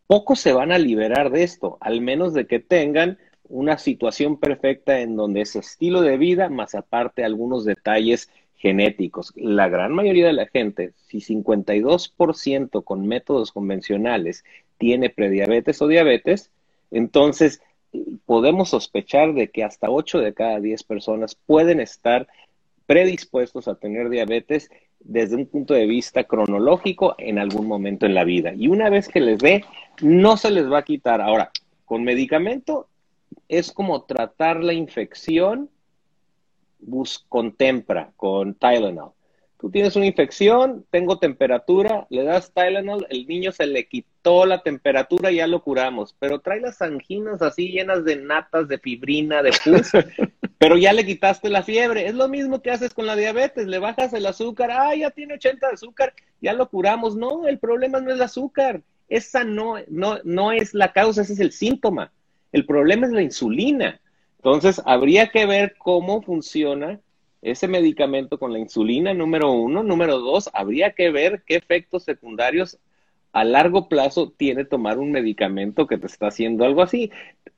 pocos se van a liberar de esto, al menos de que tengan una situación perfecta en donde ese estilo de vida, más aparte algunos detalles genéticos. La gran mayoría de la gente, si 52% con métodos convencionales tiene prediabetes o diabetes, entonces podemos sospechar de que hasta 8 de cada 10 personas pueden estar predispuestos a tener diabetes desde un punto de vista cronológico en algún momento en la vida. Y una vez que les dé, no se les va a quitar. Ahora, con medicamento es como tratar la infección bus contempra con Tylenol. Tú tienes una infección, tengo temperatura, le das Tylenol, el niño se le quitó la temperatura, ya lo curamos, pero trae las anginas así llenas de natas, de fibrina, de pus, pero ya le quitaste la fiebre. Es lo mismo que haces con la diabetes, le bajas el azúcar, ah, ya tiene 80 de azúcar, ya lo curamos. No, el problema no es el azúcar, esa no, no, no es la causa, ese es el síntoma. El problema es la insulina. Entonces, habría que ver cómo funciona ese medicamento con la insulina, número uno. Número dos, habría que ver qué efectos secundarios a largo plazo tiene tomar un medicamento que te está haciendo algo así.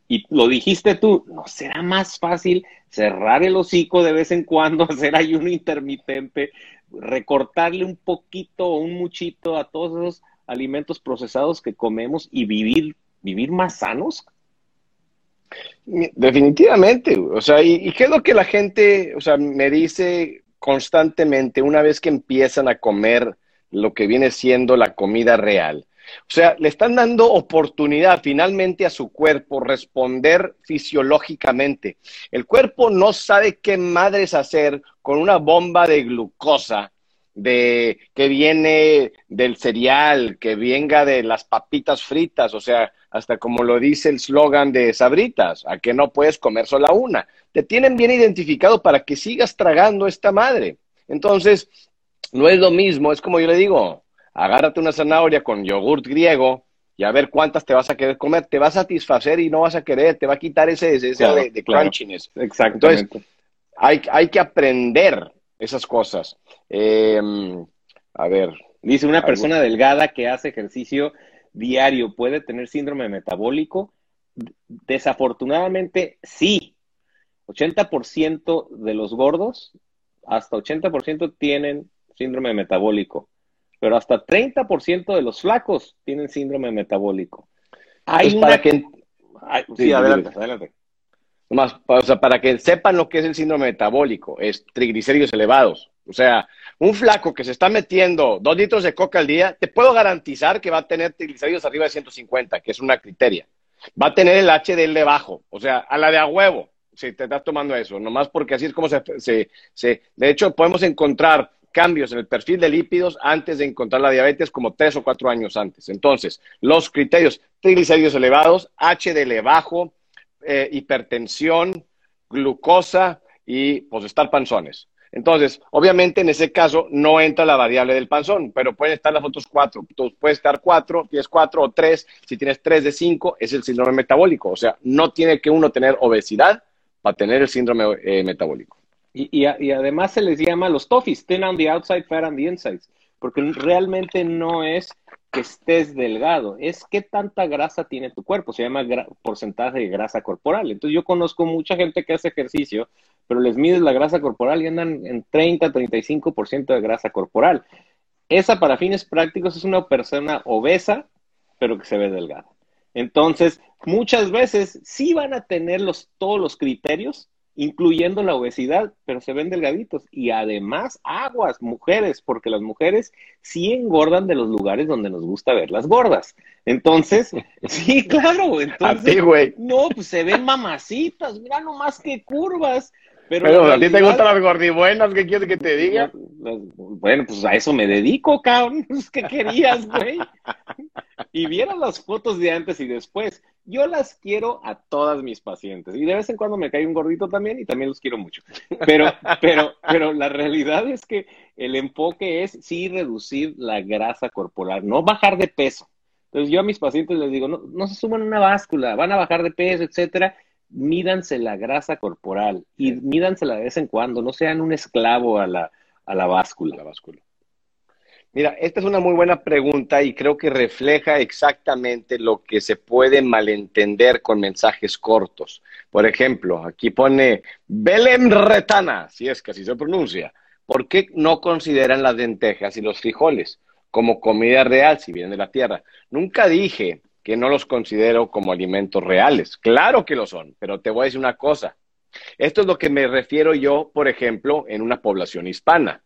Y lo dijiste tú, ¿no será más fácil cerrar el hocico de vez en cuando, hacer ayuno intermitente, recortarle un poquito o un muchito a todos esos alimentos procesados que comemos y vivir, vivir más sanos? Definitivamente, o sea, ¿y, qué es lo que la gente, o sea, me dice constantemente una vez que empiezan a comer lo que viene siendo la comida real? O sea, le están dando oportunidad finalmente a su cuerpo responder fisiológicamente. El cuerpo no sabe qué madres hacer con una bomba de glucosa de que viene del cereal, que venga de las papitas fritas, o sea, hasta como lo dice el slogan de Sabritas, a que no puedes comer sola una. Te tienen bien identificado para que sigas tragando esta madre. Entonces, no es lo mismo, es como yo le digo, agárrate una zanahoria con yogurt griego y a ver cuántas te vas a querer comer, te va a satisfacer y no vas a querer, te va a quitar ese deseo de, crunchiness. Exactamente. Entonces, hay, hay que aprender esas cosas. Em, a ver. Dice una persona delgada que hace ejercicio diario, ¿puede tener síndrome metabólico? Desafortunadamente, sí. 80% de los gordos, hasta 80% tienen síndrome metabólico, pero hasta 30% de los flacos tienen síndrome metabólico. Hay para que... sí, adelante, adelante. Más, o sea, para que sepan lo que es el síndrome metabólico, es triglicéridos elevados. O sea, un flaco que se está metiendo dos litros de coca al día, te puedo garantizar que va a tener triglicéridos arriba de 150, que es una criteria. Va a tener el HDL bajo, o sea, a la de a huevo, si te estás tomando eso, nomás porque así es como se... De hecho, podemos encontrar cambios en el perfil de lípidos antes de encontrar la diabetes como tres o cuatro años antes. Entonces, los criterios, triglicéridos elevados, HDL bajo, eh, hipertensión, glucosa y pues estar panzones. Entonces, obviamente en ese caso no entra la variable del panzón, pero pueden estar las otros cuatro. Entonces, puede estar cuatro, tienes cuatro o tres. Si tienes tres de cinco, es el síndrome metabólico. O sea, no tiene que uno tener obesidad para tener el síndrome eh, metabólico. Y, además se les llama los toffees, thin on the outside, fat on the inside, porque realmente no es que estés delgado, es qué tanta grasa tiene tu cuerpo, se llama porcentaje de grasa corporal. Entonces yo conozco mucha gente que hace ejercicio, pero les mides la grasa corporal y andan en 30, 35% de grasa corporal. Esa para fines prácticos es una persona obesa, pero que se ve delgada. Entonces, muchas veces sí van a tener los, todos los criterios, incluyendo la obesidad, pero se ven delgaditos. Y además, aguas, mujeres, porque las mujeres sí engordan de los lugares donde nos gusta verlas gordas. Entonces, sí, claro, entonces, no, pues se ven mamacitas, mira nomás que curvas. Pero, a ti te gustan las gordibuenas, ¿qué quieres que te diga? Bueno, pues a eso me dedico, cabrón. ¿Qué querías, güey? y vieron las fotos de antes y después. Yo las quiero a todas mis pacientes. Y de vez en cuando me cae un gordito también y también los quiero mucho. Pero, pero, pero la realidad es que el enfoque es sí reducir la grasa corporal, no bajar de peso. Entonces yo a mis pacientes les digo, no, no se suman una báscula, van a bajar de peso, etcétera. Mídanse la grasa corporal y mídansela de vez en cuando, no sean un esclavo a la, a la báscula. La báscula. Mira, esta es una muy buena pregunta y creo que refleja exactamente lo que se puede malentender con mensajes cortos. Por ejemplo, aquí pone Belém Retana, si es que así se pronuncia. ¿Por qué no consideran las lentejas y los frijoles como comida real si vienen de la tierra? Nunca dije que no los considero como alimentos reales. Claro que lo son, pero te voy a decir una cosa. Esto es lo que me refiero yo, por ejemplo, en una población hispana.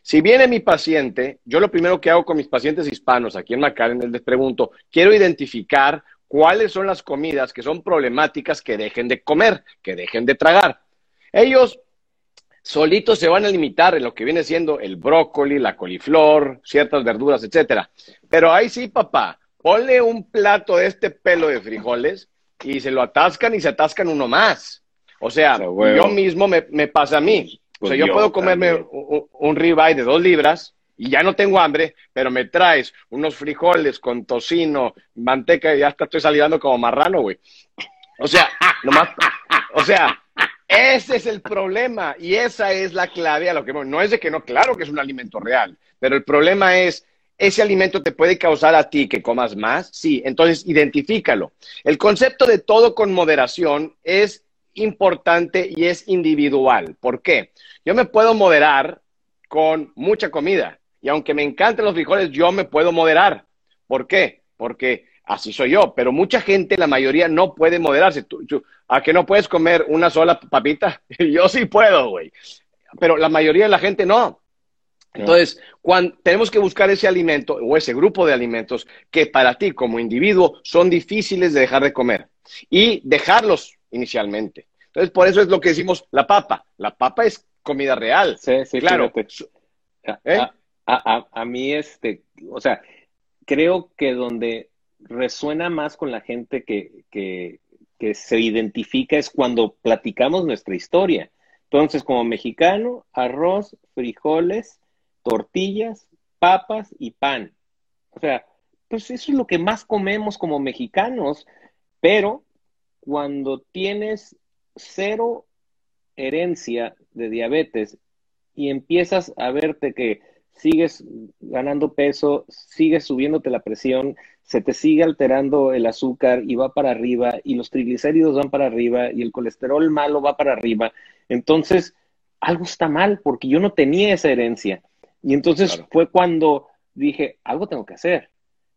Si viene mi paciente, yo lo primero que hago con mis pacientes hispanos aquí en McAllen les pregunto, quiero identificar cuáles son las comidas que son problemáticas que dejen de comer, que dejen de tragar. Ellos solitos se van a limitar en lo que viene siendo el brócoli, la coliflor, ciertas verduras, etcétera. Pero ahí sí, papá, ponle un plato de este pelo de frijoles y se lo atascan y se atascan uno más. O sea, yo mismo me, pasa a mí. o sea, yo, puedo comerme un, un ribeye de dos libras y ya no tengo hambre, pero me traes unos frijoles con tocino, manteca y ya estoy salivando como marrano, güey. O sea, nomás, o sea, ese es el problema y esa es la clave a lo que no es de que no, claro que es un alimento real, pero el problema es ese alimento te puede causar a ti que comas más, sí, entonces identifícalo. El concepto de todo con moderación es importante y es individual. ¿Por qué? Yo me puedo moderar con mucha comida y aunque me encanten los frijoles, yo me puedo moderar. ¿Por qué? Porque así soy yo, pero mucha gente, la mayoría, no puede moderarse. ¿A que no puedes comer una sola papita? yo sí puedo, güey. Pero la mayoría de la gente no. Entonces, cuando, tenemos que buscar ese alimento o ese grupo de alimentos que para ti como individuo son difíciles de dejar de comer y dejarlos inicialmente. Entonces, por eso es lo que decimos la papa. La papa es comida real. Sí, sí, claro. ¿Eh? A, mí, este, o sea, creo que donde resuena más con la gente que, que, que se identifica es cuando platicamos nuestra historia. Entonces, como mexicano, arroz, frijoles, tortillas, papas y pan. O sea, pues eso es lo que más comemos como mexicanos, pero cuando tienes cero herencia de diabetes y empiezas a verte que sigues ganando peso, sigues subiéndote la presión, se te sigue alterando el azúcar y va para arriba y los triglicéridos van para arriba y el colesterol malo va para arriba, entonces algo está mal porque yo no tenía esa herencia. Y entonces fue cuando dije, algo tengo que hacer.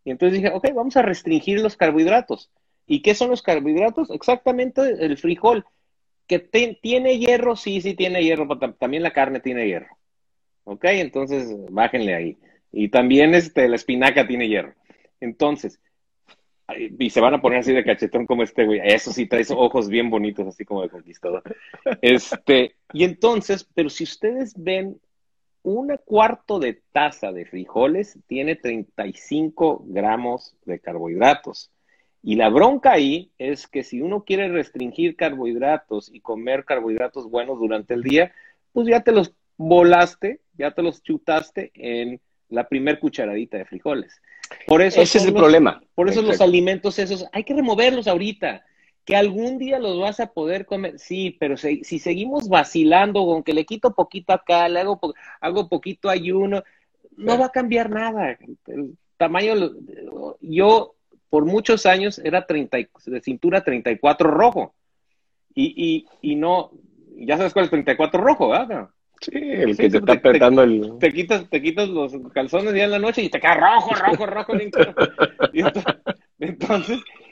Y entonces dije, ok, vamos a restringir los carbohidratos. ¿Y qué son los carbohidratos? Exactamente el frijol. ¿Que tiene hierro? Sí, sí tiene hierro, pero también la carne tiene hierro. ¿Ok? Entonces, bájenle ahí. Y también este, la espinaca tiene hierro. Entonces, y se van a poner así de cachetón como este güey. Eso sí, trae ojos bien bonitos, así como de conquistador. Este, y entonces, pero si ustedes ven un cuarto de taza de frijoles tiene 35 gramos de carbohidratos. Y la bronca ahí es que si uno quiere restringir carbohidratos y comer carbohidratos buenos durante el día, pues ya te los volaste, ya te los chutaste en la primer cucharadita de frijoles. Por eso Ese es el problema. Por eso los alimentos esos hay que removerlos ahorita que algún día los vas a poder comer, sí, pero si, seguimos vacilando con que le quito poquito acá, le hago, hago poquito ayuno, no va a cambiar nada. El tamaño, yo por muchos años era 30, de cintura 34 rojo. Y, y, y no, ya sabes cuál es 34 rojo, ¿verdad? Sí, el que te, está apretando el... Te quitas, te quitas los calzones ya en la noche y te queda rojo, rojo, rojo. entonces,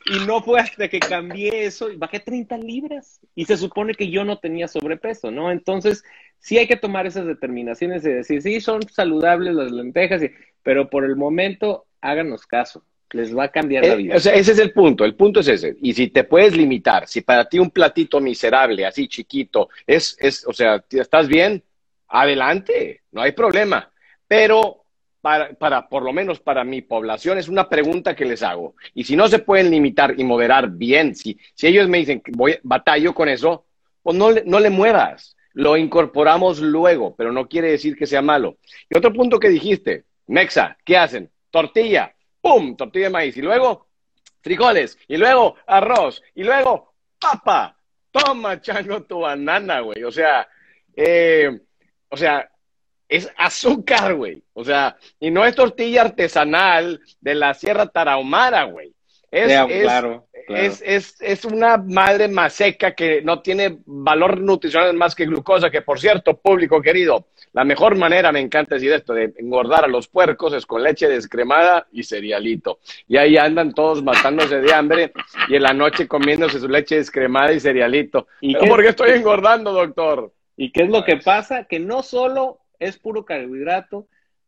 y no fue hasta que cambié eso y bajé 30 libras. Y se supone que yo no tenía sobrepeso, ¿no? Entonces, sí hay que tomar esas determinaciones de decir, sí, son saludables las lentejas, pero por el momento, háganos caso. Les va a cambiar la eh, vida. o sea, ese es el punto. El punto es ese. Y si te puedes limitar, si para ti un platito miserable, así chiquito, es, es, o sea, ¿estás bien? Adelante, no hay problema. Pero para, para, por lo menos para mi población, es una pregunta que les hago. Y si no se pueden limitar y moderar bien, si, si ellos me dicen que voy, batallo con eso, pues no, no le muevas. Lo incorporamos luego, pero no quiere decir que sea malo. Y otro punto que dijiste, Mexa, ¿qué hacen? Tortilla, ¡pum! Tortilla de maíz. Y luego, frijoles. Y luego, arroz. Y luego, papa. Toma, chango, tu banana, güey. O sea, eh, o sea, es azúcar, güey. O sea, y no es tortilla artesanal de la Sierra Tarahumara, güey. Es, claro, Es, es, es, una madre más seca que no tiene valor nutricional más que glucosa, que por cierto, público querido, la mejor manera, me encanta decir esto, de engordar a los puercos es con leche descremada y cerealito. Y ahí andan todos matándose de hambre y en la noche comiéndose su leche descremada y cerealito. ¿Y ¿Por qué estoy engordando, doctor? ¿Y qué es lo que pasa? Que no solo es puro carbohidrato.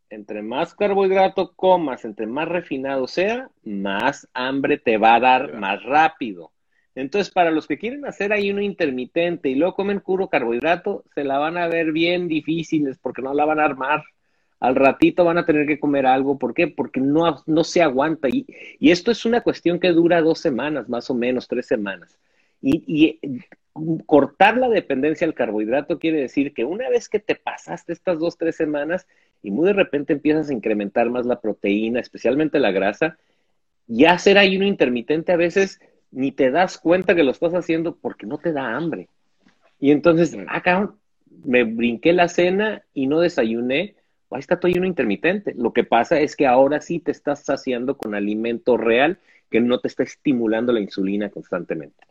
Entre más carbohidrato comas, entre más refinado sea, más hambre te va a dar más rápido. Entonces, para los que quieren hacer ahí uno intermitente y luego comen puro carbohidrato, se la van a ver bien difíciles porque no la van a armar. al ratito van a tener que comer algo. ¿Por qué? Porque no, no se aguanta. Y, y esto es una cuestión que dura dos semanas, más o menos, tres semanas. Y, y, cortar la dependencia al carbohidrato quiere decir que una vez que te pasaste estas dos, tres semanas y muy de repente empiezas a incrementar más la proteína, especialmente la grasa, ya hacer ayuno intermitente a veces ni te das cuenta que lo estás haciendo porque no te da hambre. Y entonces, acá ah, me brinqué la cena y no desayuné, ahí está tu ayuno intermitente. Lo que pasa es que ahora sí te estás saciando con alimento real que no te está estimulando la insulina constantemente.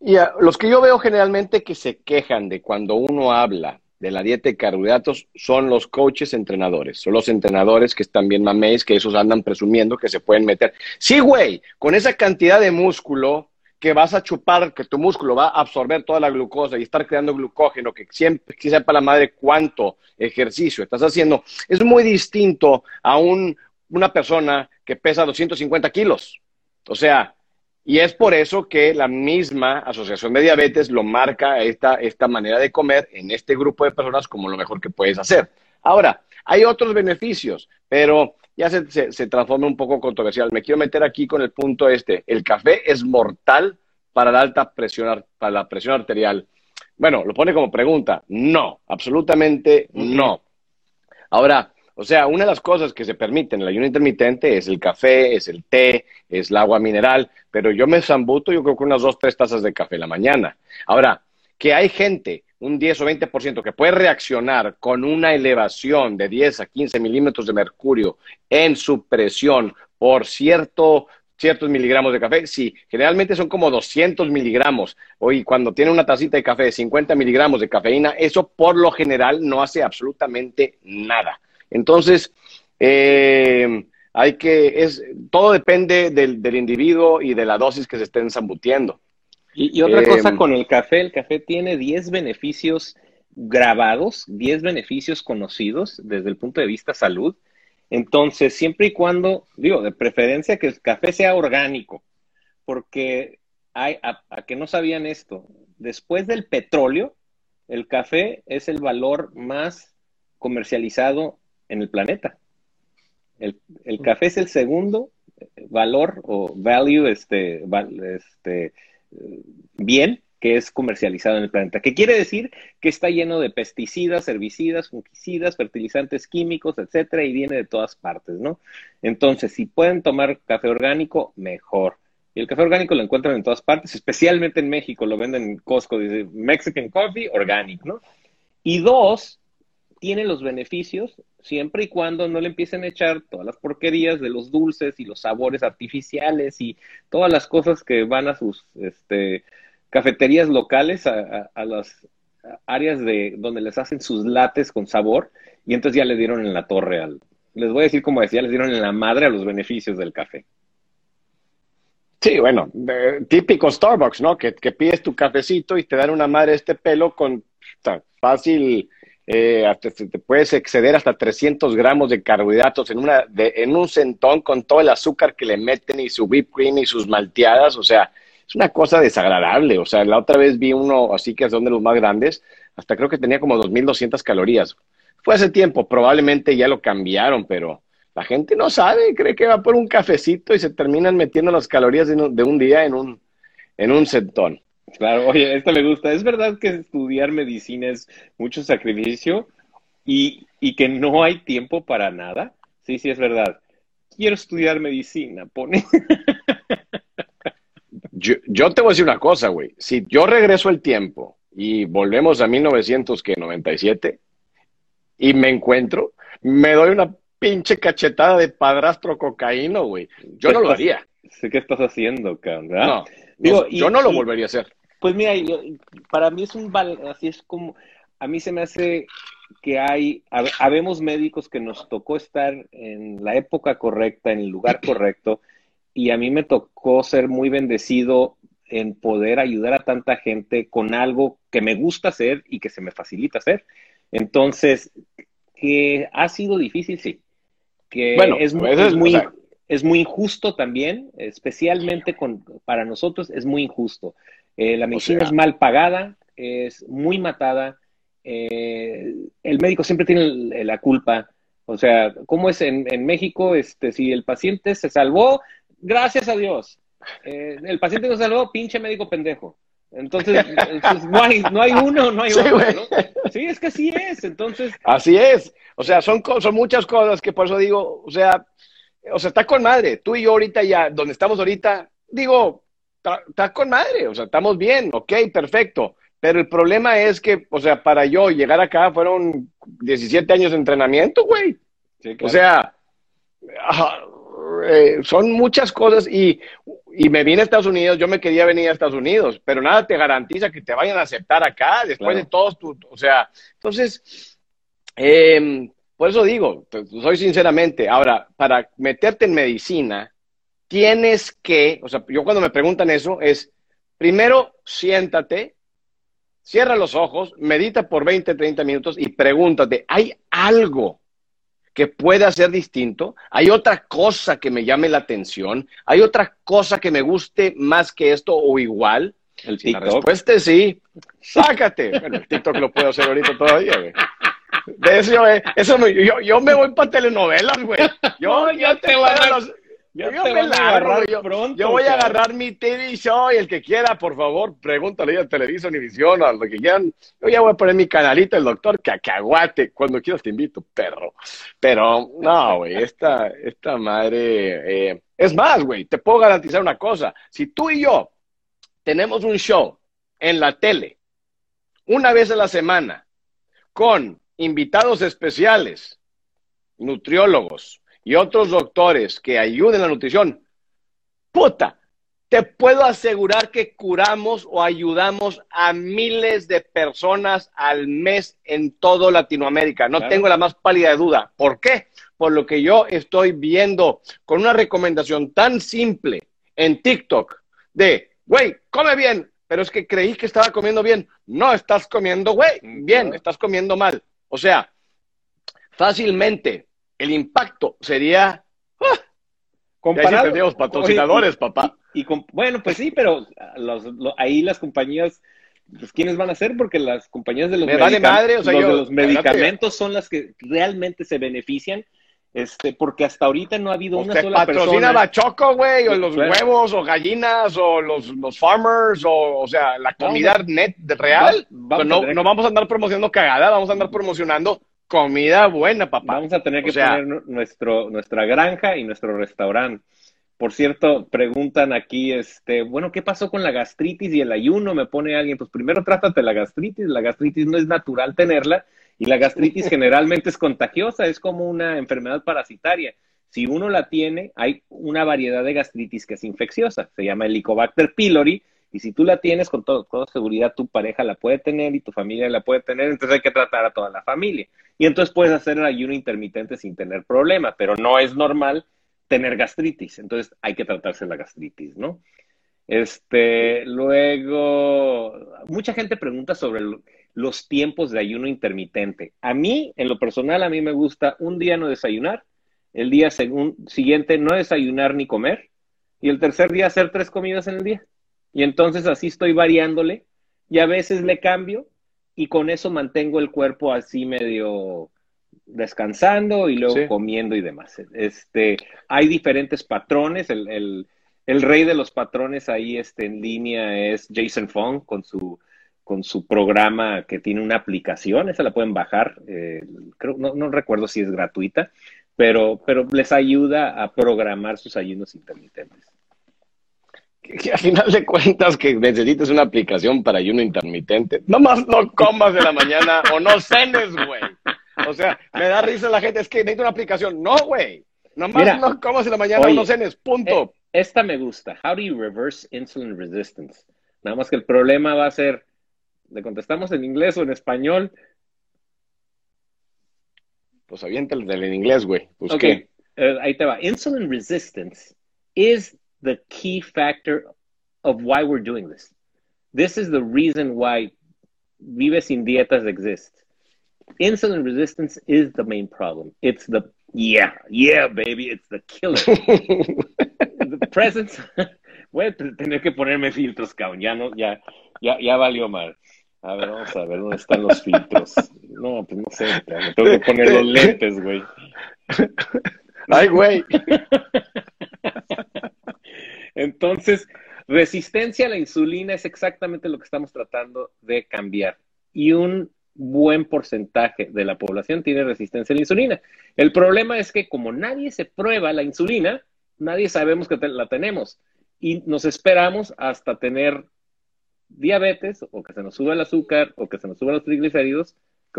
Y los que yo veo generalmente que se quejan de cuando uno habla de la dieta de carbohidratos son los coaches entrenadores, son los entrenadores que están bien mameis, que esos andan presumiendo que se pueden meter. Sí, güey, con esa cantidad de músculo que vas a chupar, que tu músculo va a absorber toda la glucosa y estar creando glucógeno, que siempre que sepa la madre cuánto ejercicio estás haciendo, es muy distinto a un, una persona que pesa 250 kilos. O sea, y es por eso que la misma Asociación de Diabetes lo marca esta, esta manera de comer en este grupo de personas como lo mejor que puedes hacer. Ahora, hay otros beneficios, pero ya se, se, transforma un poco controversial. Me quiero meter aquí con el punto este. El café es mortal para la alta presión, para la presión arterial. Bueno, lo pone como pregunta. No, absolutamente no. Ahora, o sea, una de las cosas que se permiten en el ayuno intermitente es el café, es el té, es el agua mineral, pero yo me zambuto, yo creo que unas dos, tres tazas de café la mañana. Ahora, que hay gente, un 10 o 20%, que puede reaccionar con una elevación de 10 a 15 milímetros de mercurio en su presión por cierto ciertos miligramos de café. Sí, generalmente son como 200 miligramos. Hoy, cuando tiene una tacita de café de 50 miligramos de cafeína, eso por lo general no hace absolutamente nada. Entonces, eh, hay que, es, todo depende del, individuo y de la dosis que se estén zambutiendo. Y, otra cosa eh, con el café, el café tiene 10 beneficios grabados, 10 beneficios conocidos desde el punto de vista salud. Entonces, siempre y cuando, digo, de preferencia que el café sea orgánico, porque hay, a, a que no sabían esto, después del petróleo, el café es el valor más comercializado en el planeta. El, café es el segundo valor o value, este, este, bien que es comercializado en el planeta. ¿Qué quiere decir? Que está lleno de pesticidas, herbicidas, fungicidas, fertilizantes químicos, etcétera, y viene de todas partes, ¿no? Entonces, si pueden tomar café orgánico, mejor. Y el café orgánico lo encuentran en todas partes, especialmente en México, lo venden en Costco, dice Mexican Coffee Organic, ¿no? Y dos, tiene los beneficios siempre y cuando no le empiecen a echar todas las porquerías de los dulces y los sabores artificiales y todas las cosas que van a sus este, cafeterías locales, a, las áreas de donde les hacen sus lates con sabor y entonces ya le dieron en la torre al, les voy a decir como decía, les dieron en la madre a los beneficios del café. Sí, bueno, típico Starbucks, ¿no? Que, que, pides tu cafecito y te dan una madre este pelo con fácil eh, hasta te puedes exceder hasta 300 gramos de carbohidratos en, una, en un centón con todo el azúcar que le meten y su whipped cream y sus malteadas, o sea, es una cosa desagradable, o sea, la otra vez vi uno así que son de los más grandes, hasta creo que tenía como 2.200 calorías. Fue hace tiempo, probablemente ya lo cambiaron, pero la gente no sabe, cree que va por un cafecito y se terminan metiendo las calorías de un, de un día en un, en un centón. Claro, oye, esto me gusta. Es verdad que estudiar medicina es mucho sacrificio y, que no hay tiempo para nada. Sí, sí, es verdad. Quiero estudiar medicina, pone. Yo, te voy a decir una cosa, güey. Si yo regreso el tiempo y volvemos a 1997 y me encuentro, me doy una pinche cachetada de padrastro cocaíno, güey. Yo no lo haría. Sé qué estás haciendo, cabrón. No, Digo, yo no lo volvería a hacer. Pues mira, para mí es un así es como a mí se me hace que hay habemos médicos que nos tocó estar en la época correcta, en el lugar correcto y a mí me tocó ser muy bendecido en poder ayudar a tanta gente con algo que me gusta hacer y que se me facilita hacer. Entonces, que ha sido difícil, sí. Que bueno, es, es muy, es muy injusto también, especialmente con, para nosotros es muy injusto. Eh, la medicina es mal pagada, es muy matada, eh, el médico siempre tiene la culpa, O sea, ¿cómo es en, en México? Este, si el paciente se salvó, gracias a Dios. Eh, el paciente no se salvó, pinche médico pendejo. Entonces, no, hay, no hay uno, no hay Sí, otro. ¿no? Sí, es que así es. Entonces, Así es. O sea, son, son muchas cosas que por eso digo, o sea, o sea, está con madre. Tú y yo ahorita ya, donde estamos ahorita, digo, está, con madre. O sea, estamos bien, ok, perfecto. Pero el problema es que, o sea, para yo llegar acá fueron 17 años de entrenamiento, güey. sí, O sea, eh, son muchas cosas y, y me vine a Estados Unidos, yo me quería venir a Estados Unidos, pero nada te garantiza que te vayan a aceptar acá después Claro. de todos tus, o sea, entonces, eh, por eso digo, soy sinceramente, ahora, para meterte en medicina, tienes que, o sea, yo cuando me preguntan eso es, primero, siéntate, cierra los ojos, medita por 20, 30 minutos y pregúntate, ¿hay algo que pueda ser distinto? ¿Hay otra cosa que me llame la atención? ¿Hay otra cosa que me guste más que esto o igual? el Si la TikTok. respuesta es sí, sácate. Bueno, el TikTok lo puedo hacer ahorita todavía, güey. De eso, eso me- yo, yo me voy para telenovelas, güey. Yo, No, yo te van a- los- yo te me largo, yo, pronto, yo voy a agarrar mi TV show y el que quiera, por favor, pregúntale a Televisa, Univisión, a lo que quieran. Yo ya voy a poner mi canalito, el doctor Cacahuate. Cuando quieras te invito, perro. Pero, no, güey, esta, esta madre... eh, es más, güey, te puedo garantizar una cosa. Si tú y yo tenemos un show en la tele una vez a la semana con invitados especiales, nutriólogos y otros doctores que ayuden la nutrición, puta, te puedo asegurar que curamos o ayudamos a miles de personas al mes en todo Latinoamérica. No Claro. tengo la más pálida duda. ¿Por qué? Por lo que yo estoy viendo con una recomendación tan simple en TikTok de, güey, come bien, pero es que creí que estaba comiendo bien. No estás comiendo, güey, bien, Claro. estás comiendo mal. O sea, fácilmente el impacto sería... ¡ah! Sí Comparado- patrocinadores, papá. Y, y bueno, pues sí, pero los- lo- ahí las compañías, pues ¿quiénes van a ser? Porque las compañías de los, Me vale medica- madre, o sea, los yo- de los medicamentos son las que realmente se benefician, este, porque hasta ahorita no ha habido O una sola patrocina persona. Bachoco, güey, o los claro. huevos, o gallinas, o los, los farmers, o, o sea, la No, comida net real. Va- no, no vamos a andar promocionando cagada, vamos a andar promocionando comida buena, papá. Vamos a tener que O sea- poner nu- nuestro, nuestra granja y nuestro restaurante. Por cierto, preguntan aquí, este, bueno, ¿qué pasó con la gastritis y el ayuno? Me pone alguien, pues primero trátate la gastritis, la gastritis no es natural tenerla y la gastritis generalmente es contagiosa, es como una enfermedad parasitaria. Si uno la tiene, hay una variedad de gastritis que es infecciosa, se llama Helicobacter pylori, y si tú la tienes, con todo- toda seguridad tu pareja la puede tener y tu familia la puede tener, entonces hay que tratar a toda la familia. Y entonces puedes hacer el ayuno intermitente sin tener problema, pero no es normal tener gastritis, entonces hay que tratarse la gastritis, ¿no? Este, luego, mucha gente pregunta sobre los tiempos de ayuno intermitente. A mí, en lo personal, a mí me gusta un día no desayunar, el día siguiente no desayunar ni comer, y el tercer día hacer tres comidas en el día. Y entonces así estoy variándole, y a veces le cambio, y con eso mantengo el cuerpo así medio descansando y luego Sí. comiendo y demás. Este, hay diferentes patrones. El, el- el rey de los patrones ahí este, en línea es Jason Fong con su, con su programa que tiene una aplicación. Esa la pueden bajar. eh, creo, no, no recuerdo si es gratuita, pero, pero les ayuda a programar sus ayunos intermitentes. Que, al final de cuentas que necesites una aplicación para ayuno intermitente. Nomás no comas de la mañana o no cenes, güey. O sea, me da risa la gente, es que necesito una aplicación. No, güey. Nomás Mira, no comas de la mañana oye, o no cenes, punto. Eh, esta me gusta. How do you reverse insulin resistance? Nada más que el problema va a ser, ¿le contestamos en inglés o en español? Pues aviéntale en inglés, güey. Pues Ok, qué. eh, ahí te va. Insulin resistance is the key factor of why we're doing this. This is the reason why Vive Sin Dietas exists. Insulin resistance is the main problem. It's the, yeah, yeah, baby, it's the killer. the presence. Voy a tener que ponerme filtros, cabrón. Ya no, ya, ya, ya valió mal. A ver, vamos a ver dónde están los filtros. No, pues no sé, me tengo que poner los lentes, güey. Ay, güey. Entonces, resistencia a la insulina es exactamente lo que estamos tratando de cambiar. Y un buen porcentaje de la población tiene resistencia a la insulina. El problema es que como nadie se prueba la insulina, nadie sabemos que la tenemos. Y nos esperamos hasta tener diabetes o que se nos suba el azúcar o que se nos suban los triglicéridos.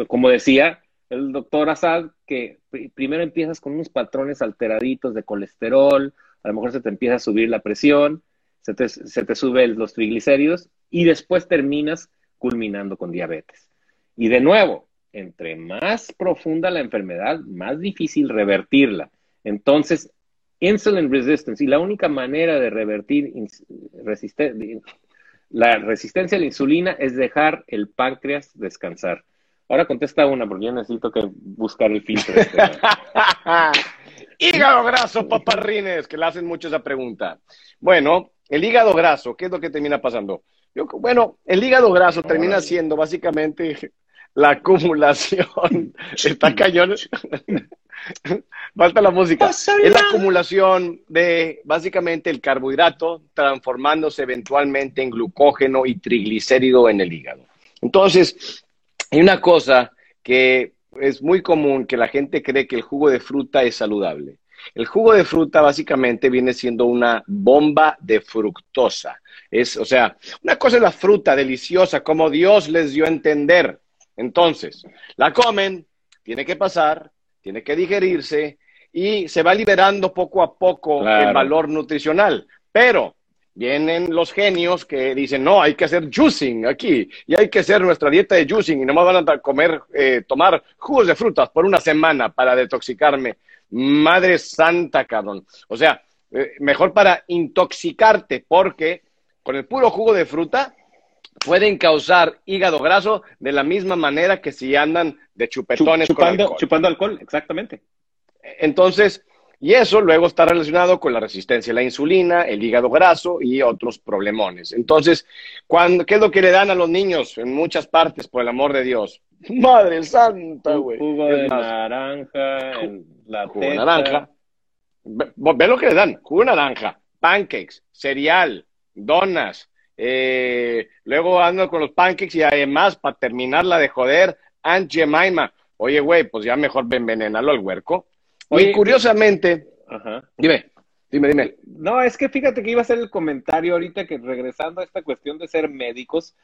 Como decía el doctor Assad, que primero empiezas con unos patrones alteraditos de colesterol, a lo mejor se te empieza a subir la presión, se te, se suben los triglicéridos y después terminas culminando con diabetes. Y de nuevo, entre más profunda la enfermedad, más difícil revertirla. Entonces, insulin resistance, y la única manera de revertir la resistencia a la insulina es dejar el páncreas descansar. Ahora contesta una, porque yo necesito que buscar el filtro. Este, hígado graso, paparrines, que le hacen mucho esa pregunta. Bueno, el hígado graso, ¿qué es lo que termina pasando? Yo, bueno, el hígado graso termina siendo básicamente la acumulación. Está cañón. Falta la música. Es la acumulación de básicamente el carbohidrato transformándose eventualmente en glucógeno y triglicérido en el hígado. Entonces, hay una cosa que es muy común que la gente cree que el jugo de fruta es saludable. El jugo de fruta básicamente viene siendo una bomba de fructosa. Es, o sea, una cosa es la fruta deliciosa, como Dios les dio a entender. Entonces, la comen, tiene que pasar, tiene que digerirse y se va liberando poco a poco el valor nutricional. Pero vienen los genios que dicen, no, hay que hacer juicing aquí y hay que hacer nuestra dieta de juicing y nomás van a comer, eh, tomar jugos de frutas por una semana para detoxicarme. Madre santa, cabrón. O sea, eh, mejor para intoxicarte porque con el puro jugo de fruta pueden causar hígado graso de la misma manera que si andan de chupetones chupando, alcohol. Chupando alcohol, exactamente. Entonces, y eso luego está relacionado con la resistencia a la insulina, el hígado graso y otros problemones. Entonces, ¿qué es lo que le dan a los niños en muchas partes, por el amor de Dios? Madre santa, güey. Jugo de naranja, la jugo de naranja. Ve, ve, lo que le dan, jugo de naranja, pancakes, cereal, donas, eh, luego ando con los pancakes y además, para terminarla de joder, Aunt Jemima. Oye, güey, pues ya mejor envenenarlo al huerco. y curiosamente, dime, dime, dime. No, es que fíjate que iba a hacer el comentario ahorita que regresando a esta cuestión de ser médicos,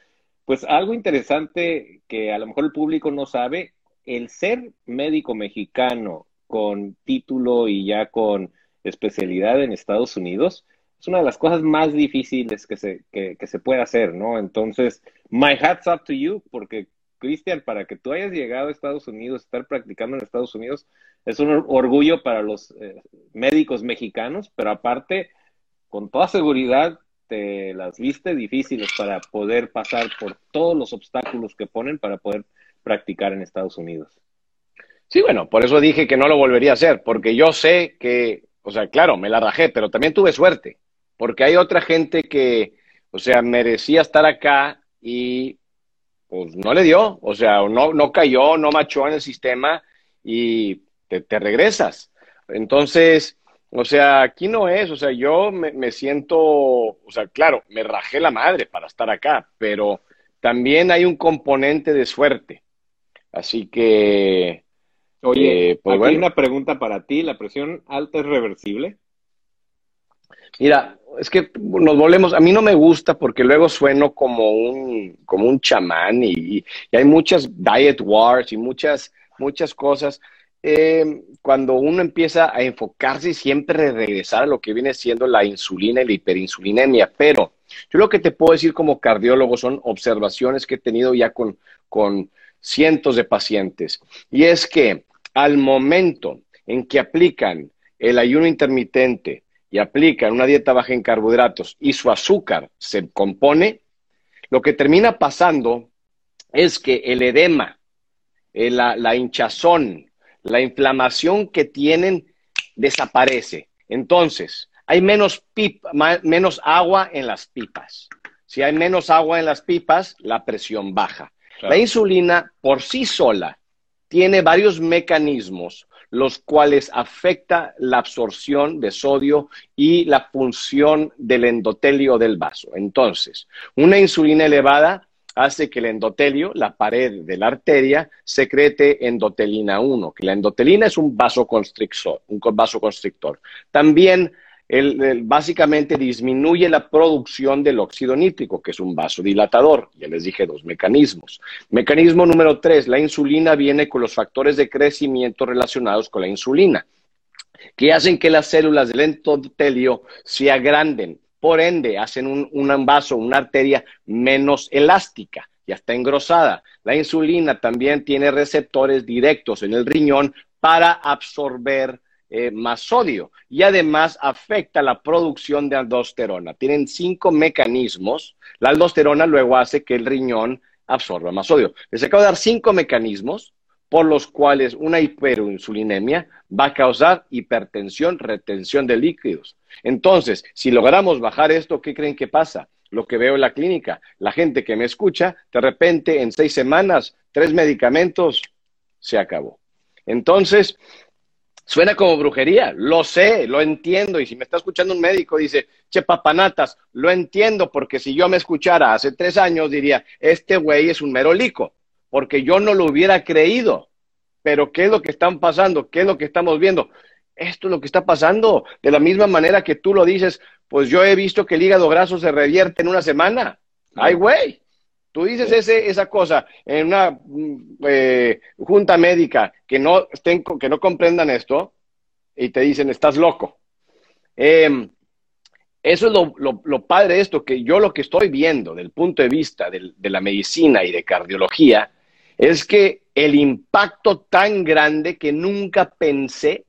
pues algo interesante que a lo mejor el público no sabe, el ser médico mexicano con título y ya con especialidad en Estados Unidos, es una de las cosas más difíciles que se, que, se puede hacer, ¿no? Entonces, my hats up to you, porque Cristian, para que tú hayas llegado a Estados Unidos, estar practicando en Estados Unidos, es un orgullo para los eh, médicos mexicanos, pero aparte, con toda seguridad, te las viste difíciles para poder pasar por todos los obstáculos que ponen para poder practicar en Estados Unidos. Sí, bueno, por eso dije que no lo volvería a hacer, porque yo sé que, o sea, claro, me la rajé, pero también tuve suerte porque hay otra gente que, o sea, merecía estar acá y pues no le dio, o sea, no, no cayó, no machó en el sistema y te, regresas. Entonces, o sea, aquí no es, o sea, yo me, me, siento, o sea, claro, me rajé la madre para estar acá, pero también hay un componente de suerte. Así que... Oye, eh, pues hay una pregunta para ti, ¿la presión alta es reversible? Mira, es que nos volvemos, a mí no me gusta porque luego sueno como un, como un chamán y, hay muchas diet wars y muchas, muchas cosas. Eh, cuando uno empieza a enfocarse y siempre regresar a lo que viene siendo la insulina y la hiperinsulinemia, pero yo lo que te puedo decir como cardiólogo son observaciones que he tenido ya con, con cientos de pacientes. Y es que al momento en que aplican el ayuno intermitente, y aplican una dieta baja en carbohidratos y su azúcar se compone, lo que termina pasando es que el edema, eh, la, hinchazón, la inflamación que tienen desaparece. Entonces, hay menos, menos agua en las pipas. Si hay menos agua en las pipas, la presión baja. La insulina por sí sola tiene varios mecanismos los cuales afecta la absorción de sodio y la función del endotelio del vaso. Entonces, una insulina elevada hace que el endotelio, la pared de la arteria, secrete endotelina 1, que la endotelina es un vasoconstrictor. Un vasoconstrictor. También básicamente disminuye la producción del óxido nítrico, que es un vasodilatador. Ya les dije dos mecanismos. Mecanismo número tres, la insulina viene con los factores de crecimiento relacionados con la insulina, que hacen que las células del endotelio se agranden. Por ende, hacen un, un vaso, una arteria menos elástica ya está engrosada. La insulina también tiene receptores directos en el riñón para absorber eh, más sodio y además afecta la producción de aldosterona. Tienen cinco mecanismos. La aldosterona luego hace que el riñón absorba más sodio. Les acabo de dar cinco mecanismos por los cuales una hiperinsulinemia va a causar hipertensión, retención de líquidos. Entonces, si logramos bajar esto, ¿qué creen que pasa? Lo que veo en la clínica, la gente que me escucha, de repente en seis semanas, tres medicamentos, se acabó. Entonces, Suena como brujería, lo sé, lo entiendo. Y si me está escuchando un médico, dice, che, papanatas, lo entiendo, porque si yo me escuchara hace tres años, diría, este güey es un merolico, porque yo no lo hubiera creído. Pero ¿qué es lo que están pasando? ¿Qué es lo que estamos viendo? Esto es lo que está pasando. De la misma manera que tú lo dices, pues yo he visto que el hígado graso se revierte en una semana. Ay, güey. Tú dices ese, esa cosa en una mm, eh, junta médica que no, estén, que no comprendan esto y te dicen, estás loco. Em, eso es lo, lo, padre de esto, que yo lo que estoy viendo del punto de vista de la medicina y de cardiología es que el impacto tan grande que nunca pensé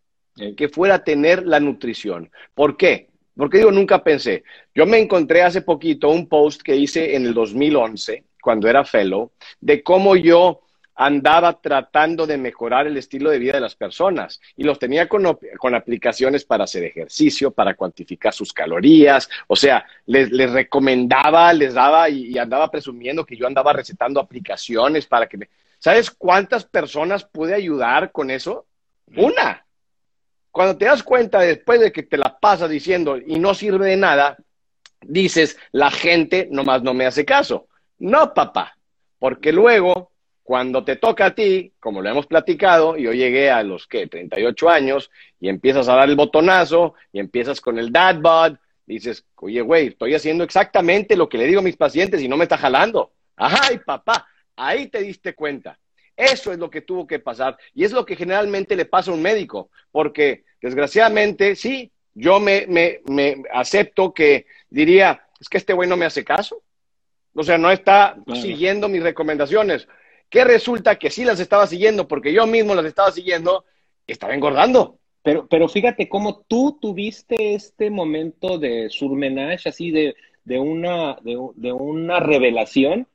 que fuera a tener la nutrición. ¿Por qué? Porque digo nunca pensé. Yo me encontré hace poquito un post que hice en el 2011 cuando era fellow, de cómo yo andaba tratando de mejorar el estilo de vida de las personas y los tenía con, aplicaciones para hacer ejercicio, para cuantificar sus calorías, o sea, les, recomendaba, les daba y, andaba presumiendo que yo andaba recetando aplicaciones para que me... ¿Sabes cuántas personas pude ayudar con eso? Una. Cuando te das cuenta después de que te la pasas diciendo y no sirve de nada, dices, la gente nomás no me hace caso. No, papá, porque luego, cuando te toca a ti, como lo hemos platicado, yo llegué a los que 38 años y empiezas a dar el botonazo y empiezas con el dad bod, dices, oye, güey, estoy haciendo exactamente lo que le digo a mis pacientes y no me está jalando. Ay, papá, ahí te diste cuenta. Eso es lo que tuvo que pasar y es lo que generalmente le pasa a un médico, porque desgraciadamente, sí, yo me, me, me acepto que diría, es que este güey no me hace caso. O sea, no está siguiendo mis recomendaciones. Que resulta que sí las estaba siguiendo porque yo mismo las estaba siguiendo y estaba engordando. Pero, pero fíjate cómo tú tuviste este momento de surmenage, así de, de, una, de, de una revelación,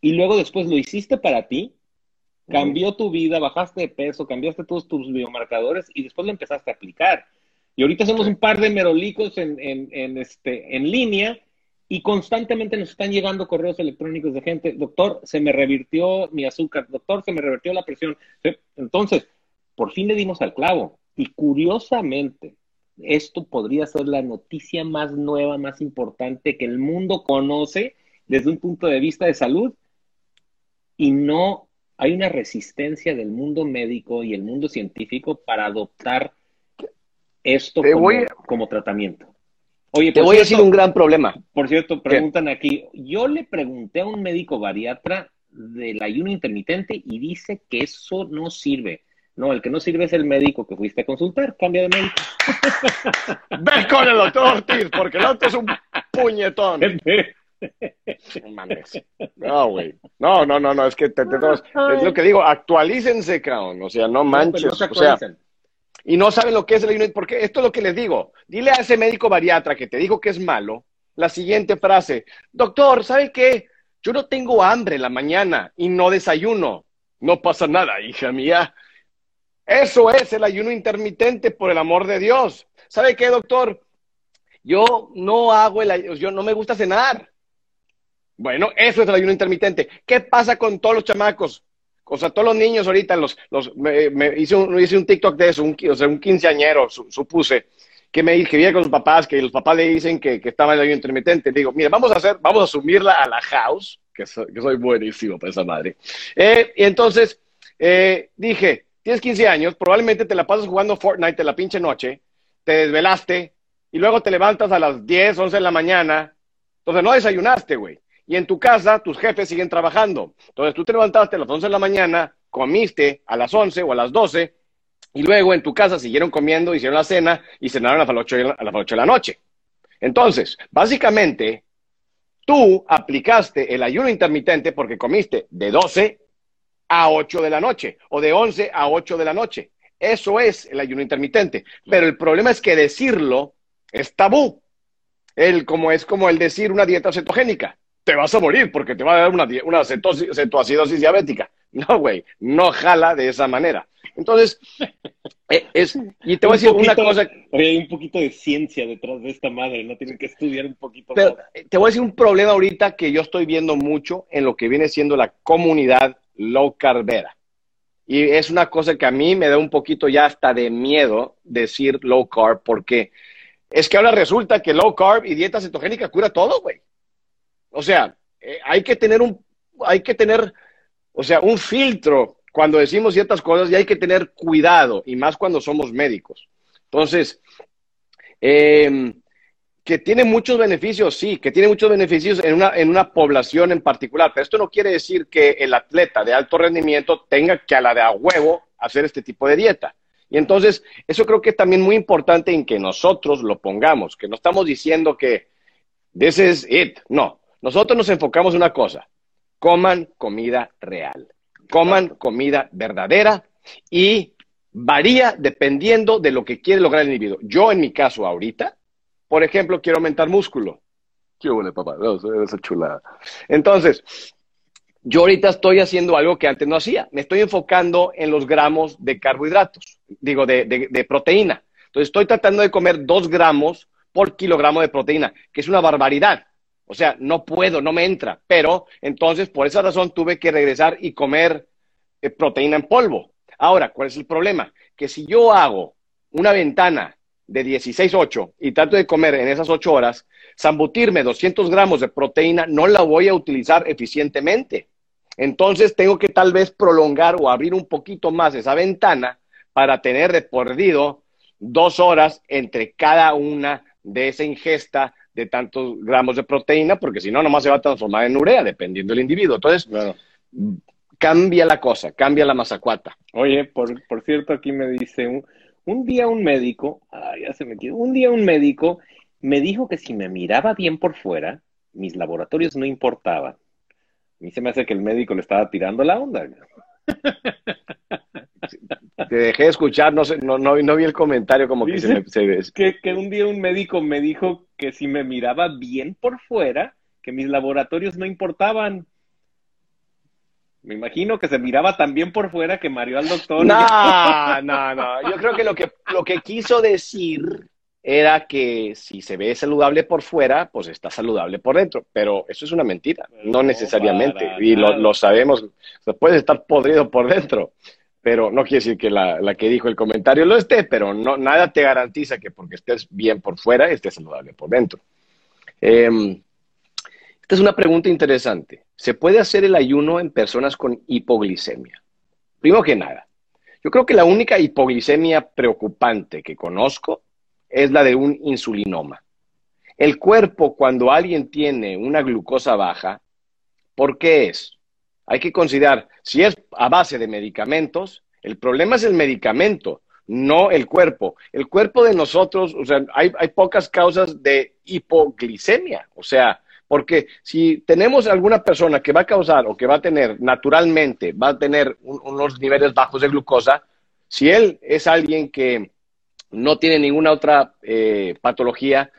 y luego después lo hiciste para ti, cambió tu vida, bajaste de peso, cambiaste todos tus biomarcadores y después lo empezaste a aplicar. Y ahorita somos un par de merolicos en, en, en, este, en línea y constantemente nos están llegando correos electrónicos de gente, doctor, se me revirtió mi azúcar, doctor, se me revirtió la presión. Entonces, por fin le dimos al clavo. Y curiosamente, esto podría ser la noticia más nueva, más importante que el mundo conoce desde un punto de vista de salud. Y no hay una resistencia del mundo médico y el mundo científico para adoptar esto como tratamiento. Oye, te voy a decir un gran problema. Por cierto, preguntan aquí, yo le pregunté a un médico bariatra del ayuno intermitente y dice que eso no sirve. No, el que no sirve es el médico que fuiste a consultar. Cambia de médico. Ve con el doctor Ortiz, porque el otro es un puñetón. No, güey. No, no, no, no, es que te, es lo que digo, actualícense, cabrón. O sea, no manches. o sea, y no saben lo que es el ayuno. Porque esto es lo que les digo. Dile a ese médico bariatra que te dijo que es malo la siguiente frase. Doctor, ¿sabe qué? Yo no tengo hambre en la mañana y no desayuno. No pasa nada, hija mía. Eso es el ayuno intermitente, por el amor de Dios. ¿Sabe qué, doctor? Yo no hago el yo no me gusta cenar. Bueno, eso es el ayuno intermitente. ¿Qué pasa con todos los chamacos? O sea, todos los niños ahorita, los, los, me, hice, un, hice un TikTok de eso, un, quinceañero, supuse, que me que vive con sus papás, que los papás le dicen que, que estaba en el ayuno intermitente. Digo, mire, vamos a hacer, vamos a sumirla a la house, que soy, que soy buenísimo para esa madre. Eh, y entonces eh, dije, tienes 15 años, probablemente te la pasas jugando Fortnite la pinche noche, te desvelaste y luego te levantas a las 10, 11 de la mañana. Entonces no desayunaste, güey. Y en tu casa tus jefes siguen trabajando. Entonces tú te levantaste a las 11 de la mañana, comiste a las 11 o a las 12 y luego en tu casa siguieron comiendo, hicieron la cena y cenaron a las 8 de la, a las 8 de la noche. Entonces, básicamente, tú aplicaste el ayuno intermitente porque comiste de 12 a 8 de la noche o de 11 a 8 de la noche. Eso es el ayuno intermitente. Pero el problema es que decirlo es tabú. El, como es como el decir una dieta cetogénica. Te vas a morir porque te va a dar una, una cetoacidosis diabética. No, güey, no jala de esa manera. Entonces, eh, es, y te voy a decir una cosa. hay un poquito de ciencia detrás de esta madre, no tienen que estudiar un poquito pero, eh, Te voy a decir un problema ahorita que yo estoy viendo mucho en lo que viene siendo la comunidad low carbera. Y es una cosa que a mí me da un poquito ya hasta de miedo decir low carb, porque es que ahora resulta que low carb y dieta cetogénica cura todo, güey. O sea, eh, hay que tener un, hay que tener, o sea, un filtro cuando decimos ciertas cosas y hay que tener cuidado, y más cuando somos médicos. Entonces, em, que tiene muchos beneficios, sí, que tiene muchos beneficios en una, en una población en particular, pero esto no quiere decir que el atleta de alto rendimiento tenga que a la de a huevo hacer este tipo de dieta. Y entonces, eso creo que es también muy importante en que nosotros lo pongamos, que no estamos diciendo que this is it, no, nosotros nos enfocamos en una cosa, coman comida real, coman comida verdadera y varía dependiendo de lo que quiere lograr el individuo. Yo en mi caso ahorita, por ejemplo, quiero aumentar músculo. Qué bueno, papá, esa chulada. Entonces, yo ahorita estoy haciendo algo que antes no hacía. Me estoy enfocando en los gramos de carbohidratos, digo, de, de proteína. Entonces, estoy tratando de comer dos gramos por kilogramo de proteína, que es una barbaridad. O sea, no puedo, no me entra. Pero entonces, por esa razón, tuve que regresar y comer eh, proteína en polvo. Ahora, ¿cuál es el problema? Que si yo hago una ventana de 16-8 y trato de comer en esas 8 horas, zambutirme 200 gramos de proteína no la voy a utilizar eficientemente. Entonces tengo que tal vez prolongar o abrir un poquito más esa ventana para tener de perdido dos horas entre cada una de esa ingesta de tantos gramos de proteína, porque si no, nomás se va a transformar en urea, dependiendo del individuo. Entonces, cambia la cosa, cambia la masacuata. Oye, por, por cierto, aquí me dice un, un día un médico, ya se me quedó, un día un médico me dijo que si me miraba bien por fuera, mis laboratorios no importaban. A mí se me hace que el médico le estaba tirando la onda. Te dejé de escuchar, no, sé, no, no, vi el comentario como que se me... que, que un día un médico me dijo que si me miraba bien por fuera, que mis laboratorios no importaban. Me imagino que se miraba tan bien por fuera que mareó al doctor. No, no, no. Yo creo que lo que, lo que quiso decir era que si se ve saludable por fuera, pues está saludable por dentro. Pero eso es una mentira, no, necesariamente. Y lo, lo, sabemos, puede estar podrido por dentro pero no quiere decir que la, que dijo el comentario lo esté, pero no, nada te garantiza que porque estés bien por fuera, estés saludable por dentro. Em, esta es una pregunta interesante. ¿Se puede hacer el ayuno en personas con hipoglicemia? Primero que nada, yo creo que la única hipoglicemia preocupante que conozco es la de un insulinoma. El cuerpo, cuando alguien tiene una glucosa baja, ¿por qué es? Hay que considerar, si es a base de medicamentos, el problema es el medicamento, no el cuerpo. El cuerpo de nosotros, o sea, hay, pocas causas de hipoglicemia, o sea, porque si tenemos alguna persona que va a causar o que va a tener naturalmente, va a tener unos niveles bajos de glucosa, si él es alguien que no tiene ninguna otra eh, patología,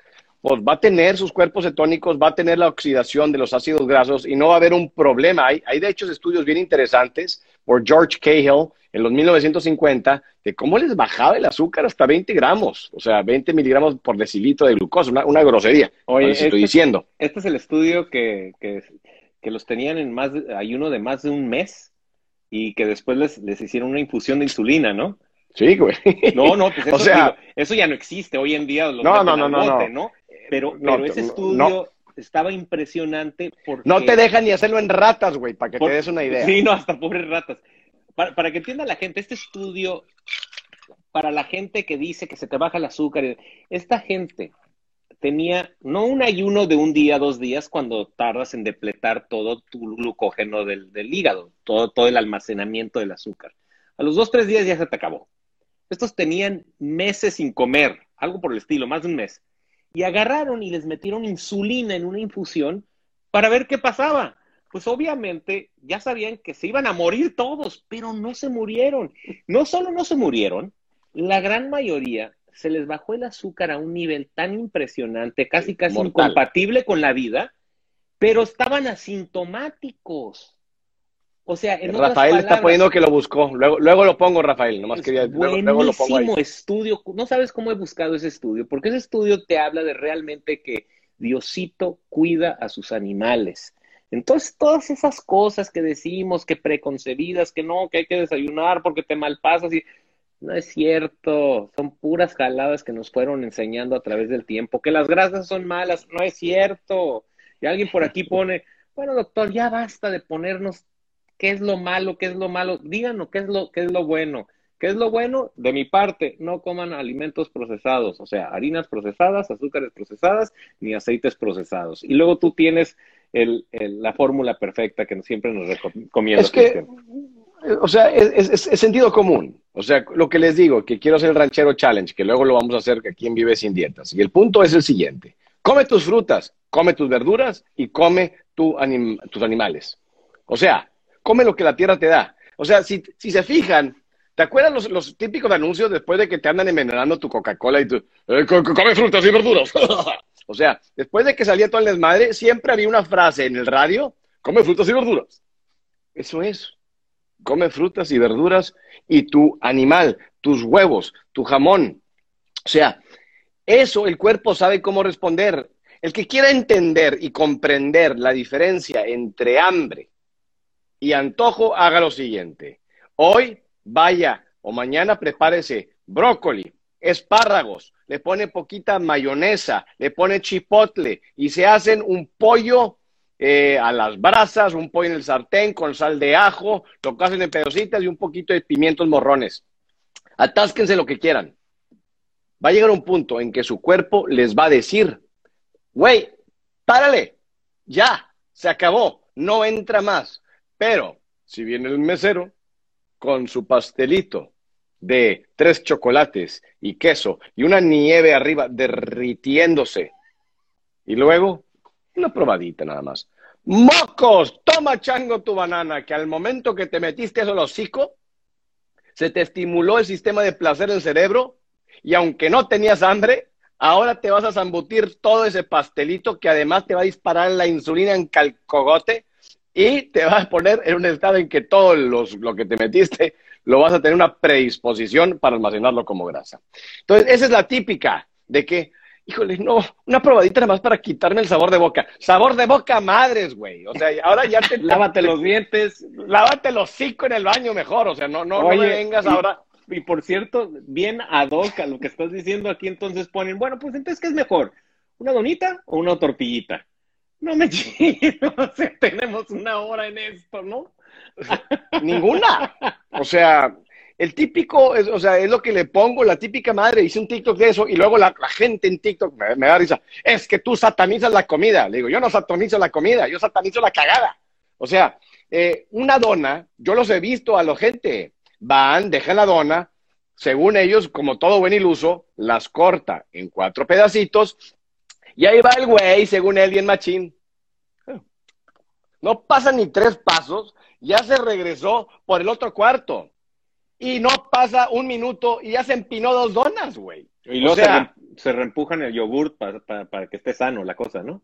pues va a tener sus cuerpos cetónicos, va a tener la oxidación de los ácidos grasos y no va a haber un problema. Hay, hay de hecho estudios bien interesantes por George Cahill en los 1950 de cómo les bajaba el azúcar hasta 20 gramos, o sea, 20 miligramos por decilitro de glucosa, una, grosería. Oye, este, estoy diciendo. Este es el estudio que, que, que, los tenían en más, de, hay uno de más de un mes y que después les, les hicieron una infusión de insulina, ¿no? Sí, güey. No, no, pues eso, o sea, eso ya no existe hoy en día. no, no, no, no, no, Pero, pero ese estudio estaba impresionante porque... No te dejan ni hacerlo en ratas, güey, para que te des una idea. Sí, no, hasta pobres ratas. Para, para, que entienda la gente, este estudio, para la gente que dice que se te baja el azúcar, esta gente tenía no un ayuno de un día, dos días, cuando tardas en depletar todo tu glucógeno del, del hígado, todo, todo el almacenamiento del azúcar. A los dos, tres días ya se te acabó. Estos tenían meses sin comer, algo por el estilo, más de un mes y agarraron y les metieron insulina en una infusión para ver qué pasaba. Pues obviamente ya sabían que se iban a morir todos, pero no se murieron. No solo no se murieron, la gran mayoría se les bajó el azúcar a un nivel tan impresionante, casi casi incompatible con la vida, pero estaban asintomáticos. O sea, en Rafael está poniendo que lo buscó. Luego, luego lo pongo, Rafael. Nomás quería. Luego, lo pongo estudio. No sabes cómo he buscado ese estudio, porque ese estudio te habla de realmente que Diosito cuida a sus animales. Entonces, todas esas cosas que decimos, que preconcebidas, que no, que hay que desayunar porque te malpasas y. No es cierto, son puras jaladas que nos fueron enseñando a través del tiempo, que las grasas son malas, no es cierto. Y alguien por aquí pone, bueno, doctor, ya basta de ponernos qué es lo malo, qué es lo malo, díganos qué es lo, qué es lo bueno. ¿Qué es lo bueno? De mi parte, no coman alimentos procesados, o sea, harinas procesadas, azúcares procesadas, ni aceites procesados. Y luego tú tienes el, la fórmula perfecta que siempre nos recomienda. Es que, o sea, es, es, sentido común. O sea, lo que les digo, que quiero hacer el ranchero challenge, que luego lo vamos a hacer aquí en Vive Sin Dietas. Y el punto es el siguiente. Come tus frutas, come tus verduras y come tu tus animales. O sea, come lo que la tierra te da. O sea, si, si se fijan, ¿te acuerdas los, los, típicos anuncios después de que te andan envenenando tu Coca-Cola y tu, eh, come frutas y verduras? o sea, después de que salía todo el desmadre, siempre había una frase en el radio, come frutas y verduras. Eso es, come frutas y verduras y tu animal, tus huevos, tu jamón. O sea, eso el cuerpo sabe cómo responder. El que quiera entender y comprender la diferencia entre hambre y antojo, haga lo siguiente. Hoy vaya o mañana prepárese brócoli, espárragos, le pone poquita mayonesa, le pone chipotle y se hacen un pollo eh, a las brasas, un pollo en el sartén con sal de ajo, lo hacen en pedocitas y un poquito de pimientos morrones. Atásquense lo que quieran. Va a llegar un punto en que su cuerpo les va a decir, güey, párale, ya, se acabó, no entra más. Pero si viene el mesero con su pastelito de tres chocolates y queso y una nieve arriba derritiéndose, y luego una probadita nada más. ¡Mocos! Toma chango tu banana, que al momento que te metiste eso al hocico, se te estimuló el sistema de placer en el cerebro y aunque no tenías hambre, ahora te vas a zambutir todo ese pastelito que además te va a disparar la insulina en calcogote y te vas a poner en un estado en que todo los, lo que te metiste lo vas a tener una predisposición para almacenarlo como grasa. Entonces, esa es la típica de que, híjole, no, una probadita nada más para quitarme el sabor de boca. Sabor de boca madres, güey. O sea, ahora ya te... lávate los dientes. Lávate los cinco en el baño mejor. O sea, no, no, no me vengas ahora... Y por cierto, bien ad hoc a lo que estás diciendo aquí, entonces ponen, bueno, pues entonces, ¿qué es mejor? ¿Una donita o una tortillita? No me chido, o sea, tenemos una hora en esto, ¿no? Ninguna. O sea, el típico, es, o sea, es lo que le pongo, la típica madre, hice un TikTok de eso y luego la, gente en TikTok me, da risa, es que tú satanizas la comida. Le digo, yo no satanizo la comida, yo satanizo la cagada. O sea, eh, una dona, yo los he visto a la gente, van, dejan la dona, según ellos, como todo buen iluso, las corta en cuatro pedacitos y ahí va el güey, según él, bien machín. No pasa ni tres pasos, ya se regresó por el otro cuarto. Y no pasa un minuto y ya se empinó dos donas, güey. Y luego se, reempujan el yogurt para, que esté sano la cosa, ¿no?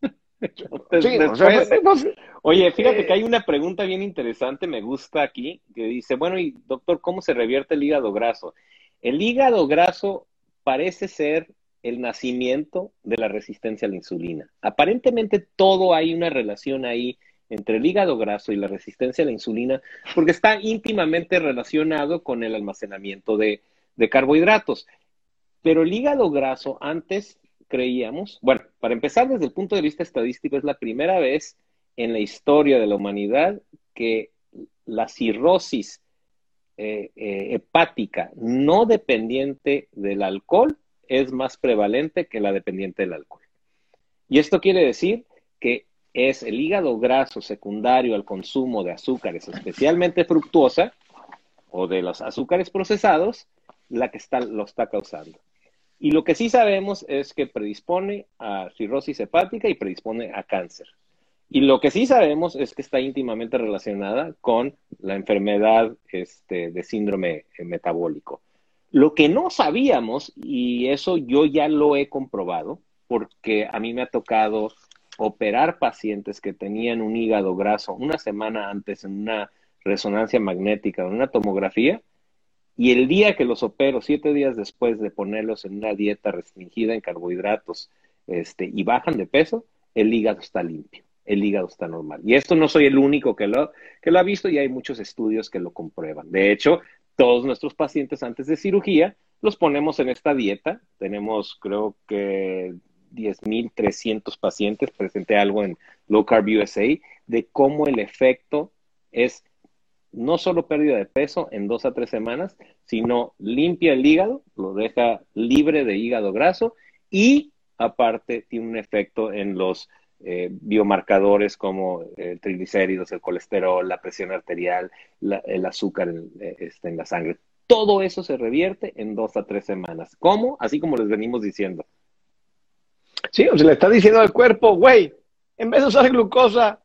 oye, fíjate que hay una pregunta bien interesante, me gusta aquí, que dice, bueno, y doctor, ¿cómo se revierte el hígado graso? El hígado graso parece ser el nacimiento de la resistencia a la insulina. Aparentemente todo hay una relación ahí entre el hígado graso y la resistencia a la insulina, porque está íntimamente relacionado con el almacenamiento de, carbohidratos. Pero el hígado graso antes creíamos, bueno, para empezar desde el punto de vista estadístico, es la primera vez en la historia de la humanidad que la cirrosis eh, eh, hepática no dependiente del alcohol es más prevalente que la dependiente del alcohol. Y esto quiere decir que es el hígado graso secundario al consumo de azúcares, especialmente fructuosa o de los azúcares procesados, la que está, lo está causando. Y lo que sí sabemos es que predispone a cirrosis hepática y predispone a cáncer. Y lo que sí sabemos es que está íntimamente relacionada con la enfermedad este, de síndrome eh, metabólico. Lo que no sabíamos, y eso yo ya lo he comprobado, porque a mí me ha tocado operar pacientes que tenían un hígado graso una semana antes en una resonancia magnética, en una tomografía, y el día que los opero, siete días después de ponerlos en una dieta restringida en carbohidratos este, y bajan de peso, el hígado está limpio, el hígado está normal. Y esto no soy el único que lo, que lo ha visto y hay muchos estudios que lo comprueban. De hecho, todos nuestros pacientes antes de cirugía los ponemos en esta dieta. Tenemos, creo que 10.300 pacientes, presenté algo en Low Carb USA, de cómo el efecto es no solo pérdida de peso en dos a tres semanas, sino limpia el hígado, lo deja libre de hígado graso y aparte tiene un efecto en los eh, biomarcadores como el triglicéridos, el colesterol, la presión arterial, el azúcar en, eh, este, en la sangre. Todo eso se revierte en dos a tres semanas. ¿Cómo? Así como les venimos diciendo. Sí, o se le está diciendo al cuerpo, güey, en vez de usar glucosa,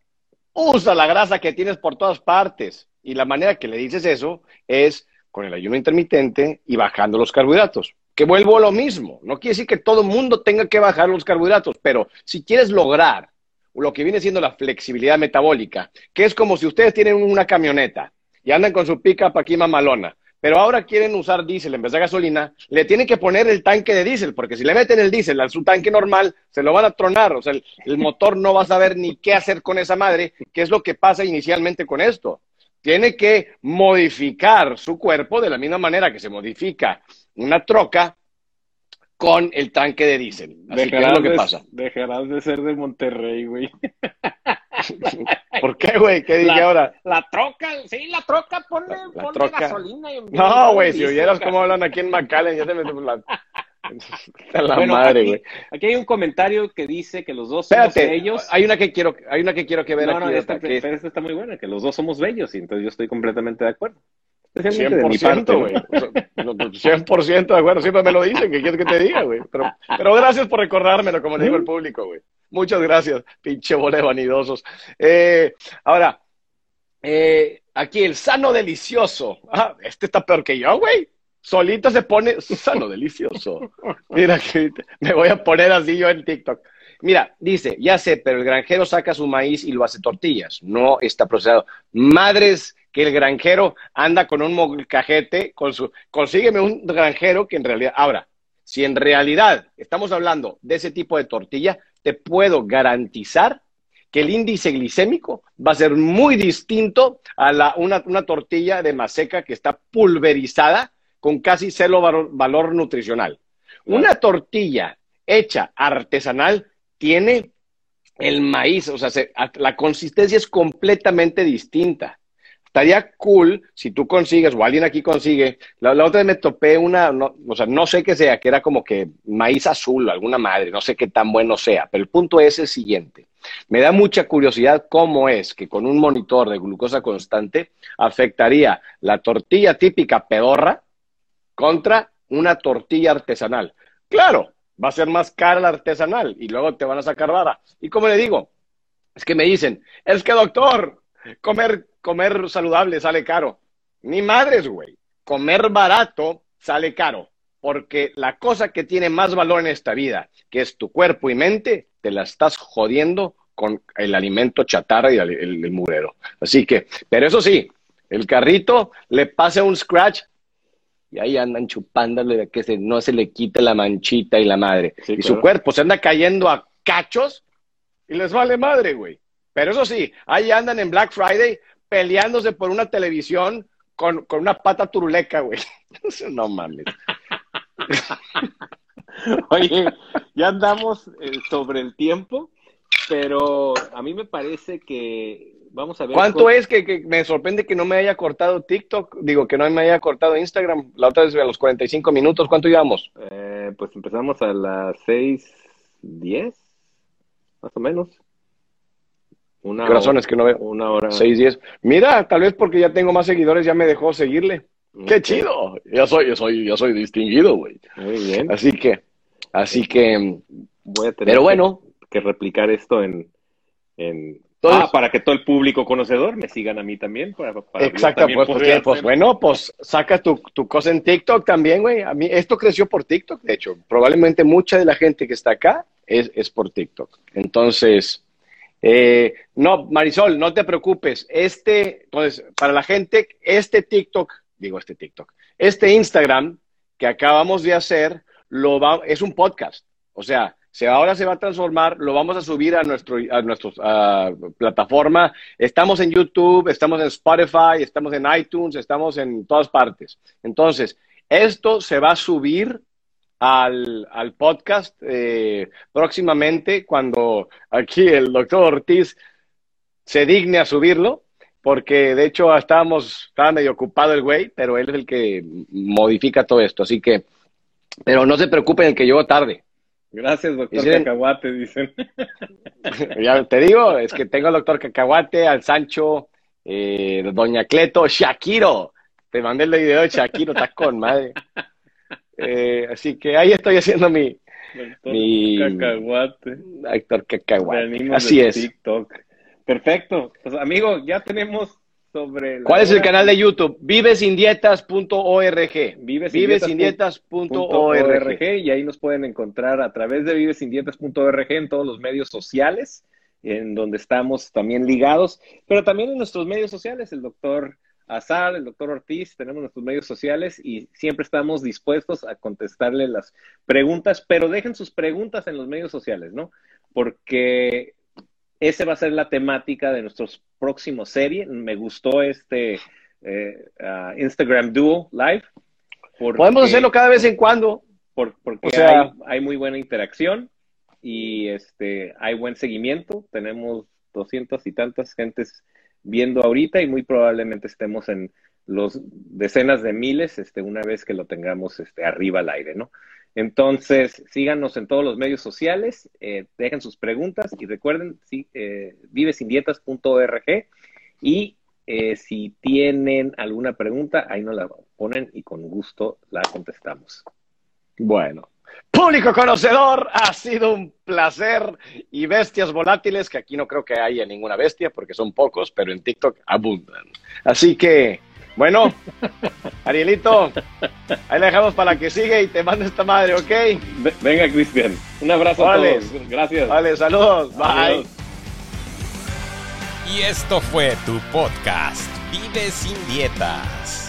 usa la grasa que tienes por todas partes. Y la manera que le dices eso es con el ayuno intermitente y bajando los carbohidratos. Que vuelvo lo mismo. No quiere decir que todo el mundo tenga que bajar los carbohidratos, pero si quieres lograr lo que viene siendo la flexibilidad metabólica, que es como si ustedes tienen una camioneta y andan con su pick-up aquí mamalona, pero ahora quieren usar diésel en vez de gasolina, le tienen que poner el tanque de diésel, porque si le meten el diésel a su tanque normal, se lo van a tronar, o sea, el, el motor no va a saber ni qué hacer con esa madre, que es lo que pasa inicialmente con esto tiene que modificar su cuerpo de la misma manera que se modifica una troca con el tanque de diésel. Así que es lo que pasa. Dejarás de ser de Monterrey, güey. ¿Por qué, güey? ¿Qué dije ahora? La troca, sí, la troca, ponle, gasolina. Y no, güey, si oyeras cómo hablan aquí en McAllen, ya te meto la... la madre, güey. Aquí, hay un comentario que dice que los dos somos bellos. Hay una que quiero, hay una que quiero que ver no, No, esta, está muy buena, que los dos somos bellos, y entonces yo estoy completamente de acuerdo. 100%, güey. 100% de acuerdo. Siempre me lo dicen, que quieres que te diga, güey. Pero, pero gracias por recordármelo, como le digo al público, güey. Muchas gracias, pinche bola vanidosos. Eh, ahora, eh, aquí el sano delicioso. Ah, este está peor que yo, güey solito se pone sano, delicioso. Mira que me voy a poner así yo en TikTok. Mira, dice, ya sé, pero el granjero saca su maíz y lo hace tortillas, no está procesado. Madres que el granjero anda con un molcajete, con su, consígueme un granjero que en realidad, ahora, si en realidad estamos hablando de ese tipo de tortilla, te puedo garantizar que el índice glicémico va a ser muy distinto a la, una, una tortilla de maseca que está pulverizada con casi cero valor, nutricional. Una tortilla hecha artesanal tiene el maíz, o sea, la consistencia es completamente distinta. Estaría cool si tú consigues, o alguien aquí consigue, la, otra vez me topé una, o sea, no sé qué sea, que era como que maíz azul, alguna madre, no sé qué tan bueno sea, pero el punto es el siguiente. Me da mucha curiosidad cómo es que con un monitor de glucosa constante afectaría la tortilla típica pedorra, contra una tortilla artesanal. Claro, va a ser más cara la artesanal y luego te van a sacar vara. Y como le digo, es que me dicen, es que doctor, comer, comer saludable sale caro. Ni madres, güey. Comer barato sale caro. Porque la cosa que tiene más valor en esta vida, que es tu cuerpo y mente, te la estás jodiendo con el alimento chatarra y el, el, mugrero. Así que, pero eso sí, el carrito le pasa un scratch y ahí andan chupándole de que se, no se le quite la manchita y la madre. y su cuerpo se anda cayendo a cachos y les vale madre, güey. Pero eso sí, ahí andan en Black Friday peleándose por una televisión con, una pata turuleca, güey. no mames. Oye, ya andamos eh, sobre el tiempo, pero a mí me parece que vamos a ver. ¿Cuánto es que, me sorprende que no me haya cortado TikTok? Digo, que no me haya cortado Instagram. La otra vez a los 45 minutos, ¿cuánto llevamos? Eh, pues empezamos a las 6.10, más o menos. Una Corazones que no veo. Una hora. 6.10. Mira, tal vez porque ya tengo más seguidores, ya me dejó seguirle. ¡Qué chido! Ya soy, yo soy, soy distinguido, güey. Muy bien. Así que, así que. Voy a tener pero bueno. que, replicar esto en, en ah, para que todo el público conocedor me sigan a mí también. exacto, pues, pues, pues, bueno, pues saca tu, tu, cosa en TikTok también, güey. A mí esto creció por TikTok, de hecho. Probablemente mucha de la gente que está acá es, es por TikTok. Entonces, eh, no, Marisol, no te preocupes. Este, entonces, para la gente, este TikTok, digo este TikTok, este Instagram que acabamos de hacer, lo va, es un podcast. O sea, se, ahora se va a transformar, lo vamos a subir a nuestro a nuestra plataforma. Estamos en YouTube, estamos en Spotify, estamos en iTunes, estamos en todas partes. Entonces, esto se va a subir al, al podcast eh, próximamente cuando aquí el doctor Ortiz se digne a subirlo, porque de hecho estábamos, estaba medio ocupado el güey, pero él es el que modifica todo esto. Así que, pero no se preocupen el que llegó tarde. Gracias, doctor Cacahuate, dicen. ya te digo, es que tengo al doctor Cacahuate, al Sancho, eh, doña Cleto, Shakiro. Te mandé el video de Shakiro, estás con madre. Eh, así que ahí estoy haciendo mi. Doctor mi Cacahuate. Doctor Cacahuate. Así es. TikTok. Perfecto. Pues, amigo, ya tenemos sobre. ¿Cuál es el canal de YouTube? Vivesindietas.org. Vivesindietas.org. y ahí nos pueden encontrar a través de vivesindietas.org en todos los medios sociales, en donde estamos también ligados, pero también en nuestros medios sociales, el doctor Azar, el doctor Ortiz, tenemos nuestros medios sociales y siempre estamos dispuestos a contestarle las preguntas, pero dejen sus preguntas en los medios sociales, ¿no? Porque esa va a ser la temática de nuestros próximos series. Me gustó este eh, Instagram Duo Live. Podemos hacerlo cada vez en cuando. porque hay, hay, muy buena interacción y este hay buen seguimiento. Tenemos doscientas y tantas gentes viendo ahorita y muy probablemente estemos en los decenas de miles este, una vez que lo tengamos este, arriba al aire, ¿no? Entonces, síganos en todos los medios sociales, eh, dejen sus preguntas y recuerden, sí, eh, vivesindietas.org y eh, si tienen alguna pregunta, ahí nos la ponen y con gusto la contestamos. Bueno, Público conocedor, ha sido un placer. Y bestias volátiles, que aquí no creo que haya ninguna bestia porque son pocos, pero en TikTok abundan. Así que, bueno, Arielito, ahí la dejamos para que siga y te mande esta madre, ¿ok? Venga, Cristian. Un abrazo a todos. Gracias. Vale, saludos. Bye. Y esto fue tu podcast, Vive sin dietas.